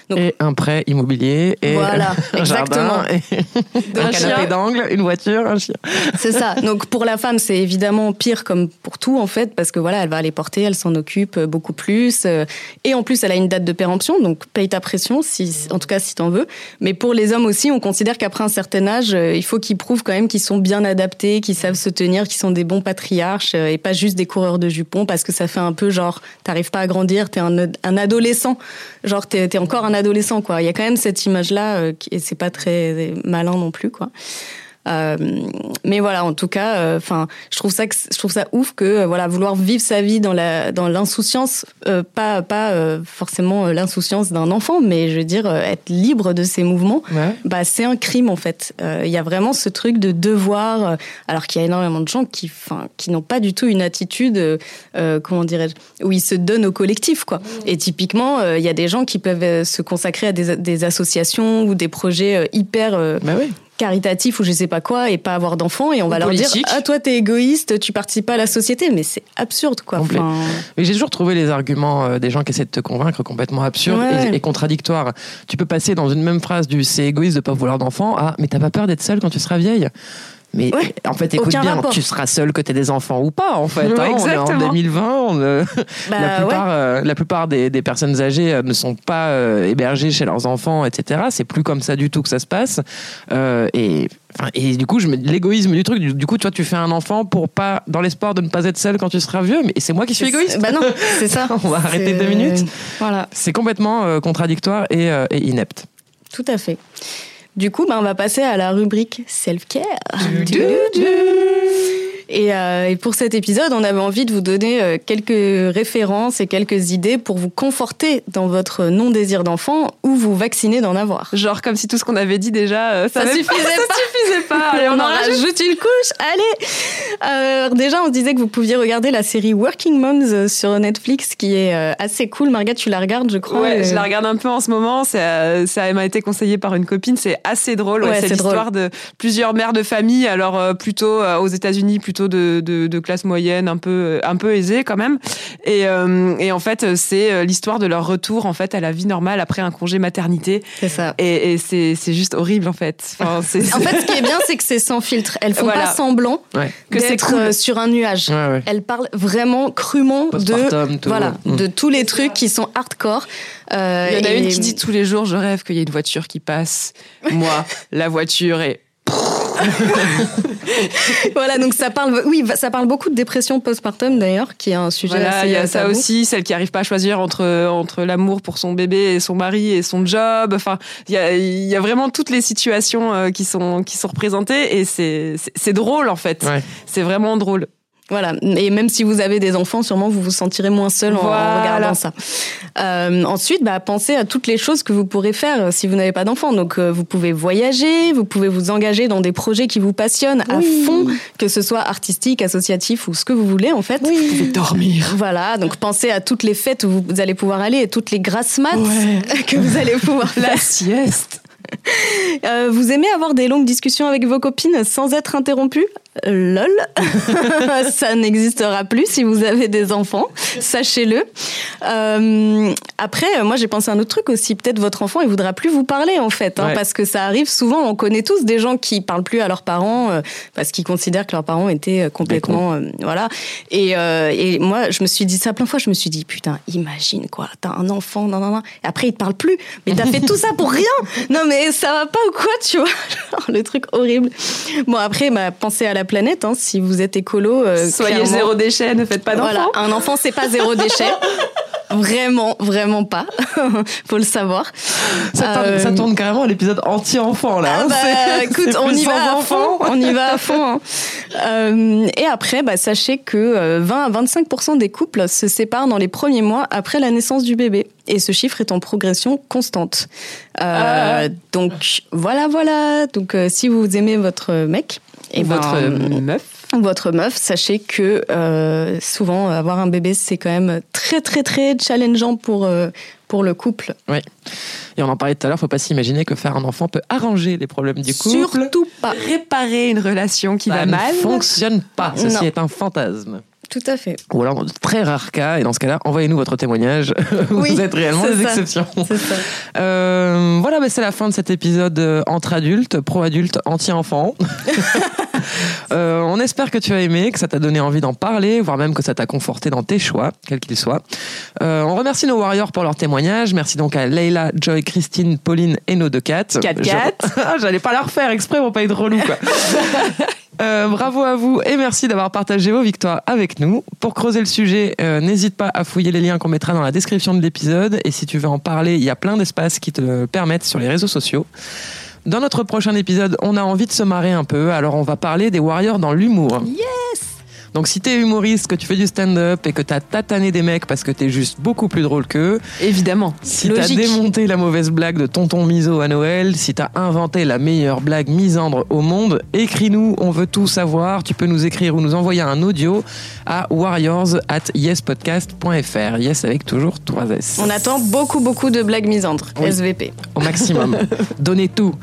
Donc, Et un prêt immobilier, et Voilà, [LAUGHS] un jardin, exactement. et [LAUGHS] un Un canapé d'angle, une voiture, un chien. C'est ça. [LAUGHS] Donc pour la femme, c'est évidemment pire comme pour tout en fait, parce que voilà, elle va les porter, elle s'en occupe euh, beaucoup plus, euh, et en plus elle a une date de péremption, donc paye ta pression, si, en tout cas si t'en veux. Mais pour les hommes aussi, on considère qu'après un certain âge, euh, il faut qu'ils prouvent quand même qu'ils sont bien adaptés, qu'ils savent se tenir, qu'ils sont des bons patriarches et pas juste des coureurs de jupons, parce que ça fait un peu genre t'arrives pas à grandir, t'es un, un adolescent, genre t'es t'es encore un adolescent quoi. Il y a quand même cette image là, et c'est pas très malin non plus quoi. Euh, mais voilà, en tout cas, enfin, je trouve ça, que- je trouve ça ouf que euh, voilà, vouloir vivre sa vie dans la dans l'insouciance, euh, pas pas euh, forcément euh, l'insouciance d'un enfant, mais je veux dire euh, être libre de ses mouvements, Ouais. bah c'est un crime en fait. Euh, Il y a vraiment ce truc de devoir, euh, alors qu'il y a énormément de gens qui, enfin, qui n'ont pas du tout une attitude, euh, euh, comment dirais-je, où ils se donnent au collectif quoi. Et typiquement, euh, il y a des gens qui peuvent euh, se consacrer à des, des associations ou des projets euh, hyper euh, Bah oui. Caritatif ou je sais pas quoi et pas avoir d'enfants et on Ou va leur dire ah toi t'es égoïste tu participes pas à la société mais c'est absurde quoi. Enfin, Mais j'ai toujours trouvé les arguments euh, des gens qui essaient de te convaincre complètement absurdes Ouais, et, ouais. et contradictoires. Tu peux passer dans une même phrase du c'est égoïste de pas vouloir d'enfants à mais t'as pas peur d'être seule quand tu seras vieille? Mais Ouais. en fait, écoute bien, rapport. tu seras seule que t'aies des enfants ou pas, en fait. Ouais, hein. on est en exactement. 2020. on, euh, bah, la ouais. plupart, euh, la plupart des, des personnes âgées euh, ne sont pas euh, hébergées chez leurs enfants, etc. C'est plus comme ça du tout que ça se passe. Et, du coup, je l'égoïsme du truc, du, du coup, toi, tu fais un enfant pour pas, dans l'espoir de ne pas être seul quand tu seras vieux. Mais c'est moi qui suis égoïste. bah non c'est ça [LAUGHS] On va arrêter deux minutes. voilà C'est complètement contradictoire et, et inepte. tout à fait du coup bah, on va passer à la rubrique self-care Et, euh, et pour cet épisode, on avait envie de vous donner euh, quelques références et quelques idées pour vous conforter dans votre non-désir d'enfant ou vous vacciner d'en avoir. Genre comme si tout ce qu'on avait dit déjà, euh, ça, Ça suffisait [LAUGHS] ça pas. suffisait pas. Allez, on en rajoute une couche, allez Euh, Déjà, on se disait que vous pouviez regarder la série Working Moms sur Netflix, qui est assez cool. Marga, tu la regardes, je crois. Ouais, je la regarde un peu en ce moment. Ça m'a été conseillé par une copine. C'est assez drôle. Ouais, Ouais, c'est c'est l'histoire de plusieurs mères de famille. Alors plutôt aux États-Unis, plutôt de, de, de classe moyenne, un peu un peu aisée quand même. Et, euh, et en fait, c'est euh, l'histoire de leur retour en fait à la vie normale après un congé maternité. C'est ça. Et, et c'est, c'est juste horrible en fait. Enfin, [LAUGHS] c'est, En fait, ce [LAUGHS] qui est bien, c'est que c'est sans filtre. Elles font Voilà. pas semblant Ouais. Que c'est d'être cool. euh, sur un nuage. Ouais, ouais. Elles parlent vraiment crûment de tout. voilà Mm. de tous les trucs qui sont hardcore. Euh, Il y en a et- une qui dit tous les jours, je rêve qu'il y ait une voiture qui passe. Moi, [LAUGHS] la voiture est [LAUGHS] voilà, donc ça parle, oui, ça parle beaucoup de dépression postpartum d'ailleurs, qui est un sujet Voilà, assez il y a ça tabou. aussi, celle qui arrive pas à choisir entre entre l'amour pour son bébé et son mari et son job. Enfin, il y a il y a vraiment toutes les situations euh, qui sont qui sont représentées et c'est c'est- c'est drôle en fait. Ouais. C'est vraiment drôle. Voilà, et même si vous avez des enfants, sûrement vous vous sentirez moins seul en Voilà. regardant ça. Euh, ensuite, bah, pensez à toutes les choses que vous pourrez faire euh, si vous n'avez pas d'enfants. Donc, euh, vous pouvez voyager, vous pouvez vous engager dans des projets qui vous passionnent à fond, que ce soit artistique, associatif ou ce que vous voulez en fait. Vous pouvez dormir. Voilà, donc pensez à toutes les fêtes où vous allez pouvoir aller et toutes les grasses maths Ouais. [LAUGHS] que vous allez pouvoir faire. La sieste. Euh, vous aimez avoir des longues discussions avec vos copines sans être interrompu Lol, [LAUGHS] ça n'existera plus si vous avez des enfants, sachez-le. Euh, après, moi j'ai pensé à un autre truc aussi. Peut-être votre enfant il voudra plus vous parler en fait, hein, Ouais. parce que ça arrive souvent. On connaît tous des gens qui parlent plus à leurs parents euh, parce qu'ils considèrent que leurs parents étaient complètement, euh, voilà. Et, et moi je me suis dit ça plein de fois. Je me suis dit putain, imagine quoi, t'as un enfant, nan, nan, nan. Et après il te parle plus, mais t'as fait tout ça pour rien. Non mais ça va pas ou quoi, tu vois [LAUGHS] Le truc horrible. Bon après, bah, pensez à la planète. Hein, si vous êtes écolo, euh, Soyez zéro déchet, ne faites pas d'enfants. Voilà, un enfant, c'est pas zéro déchet. [LAUGHS] Vraiment, vraiment pas. [LAUGHS] Faut le savoir. Ça, tourne, Euh, ça tourne carrément à l'épisode anti-enfant là. ah hein. bah, écoute, on y va à fond. On y va à fond. hein. Euh, et après, bah, sachez que euh, 20 à 25% des couples se séparent dans les premiers mois après la naissance du bébé. Et ce chiffre est en progression constante. Euh, Ah. Donc voilà, voilà. Donc euh, si vous aimez votre mec et Ou votre meuf. Votre meuf, sachez que euh, souvent avoir un bébé c'est quand même très très très challengeant pour euh, pour le couple. Oui. Et on en parlait tout à l'heure, faut pas s'imaginer que faire un enfant peut arranger les problèmes du couple. Surtout pas. Réparer une relation qui Ça va ne mal. fonctionne pas. Ceci Non. est un fantasme. Tout à fait. Ou alors dans de très rares cas, et dans ce cas-là, envoyez-nous votre témoignage. [LAUGHS] Oui, Vous êtes réellement des ça. exceptions. C'est ça. Euh, voilà, bah, c'est la fin de cet épisode euh, entre adultes, pro-adultes, anti-enfants. [LAUGHS] Euh, on espère que tu as aimé, que ça t'a donné envie d'en parler, voire même que ça t'a conforté dans tes choix, quels qu'ils soient. Euh, on remercie nos warriors pour leur témoignage. Merci donc à Leila, Joy, Christine, Pauline et nos deux cats. Cat, cat. [LAUGHS] Ah, J'allais pas la refaire exprès pour pas être relou, quoi. [LAUGHS] Euh, bravo à vous et merci d'avoir partagé vos victoires avec nous. Pour creuser le sujet, euh, n'hésite pas à fouiller les liens qu'on mettra dans la description de l'épisode. Et si tu veux en parler, il y a plein d'espaces qui te permettent sur les réseaux sociaux. Dans notre prochain épisode, on a envie de se marrer un peu, alors on va parler des warriors dans l'humour. Yes Donc si t'es humoriste, que tu fais du stand-up et que t'as tatané des mecs parce que t'es juste beaucoup plus drôle qu'eux, Évidemment. si t'as démonté la mauvaise blague de tonton Miso à Noël, si t'as inventé la meilleure blague misandre au monde, écris-nous, on veut tout savoir. Tu peux nous écrire ou nous envoyer un audio à warriors at yespodcast.fr. Yes avec toujours 3 S. On attend beaucoup, beaucoup de blagues misandres. Oui. SVP. Au maximum. [LAUGHS] Donnez tout.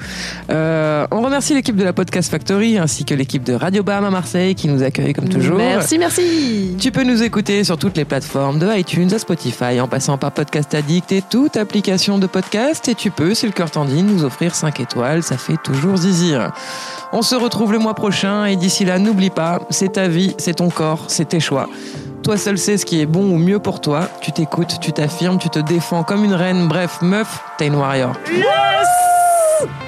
Euh, on remercie l'équipe de la Podcast Factory ainsi que l'équipe de Radio Bam à Marseille qui nous accueille comme toujours. Merci, merci. Tu peux nous écouter sur toutes les plateformes de iTunes à Spotify en passant par Podcast Addict et toute application de podcast. Et tu peux, si le cœur t'en dit, nous offrir 5 étoiles. Ça fait toujours zizir. On se retrouve le mois prochain et d'ici là, n'oublie pas, c'est ta vie, c'est ton corps, c'est tes choix. Toi seul sais ce qui est bon ou mieux pour toi. Tu t'écoutes, tu t'affirmes, tu te défends comme une reine. Bref, meuf, t'es une warrior. Yes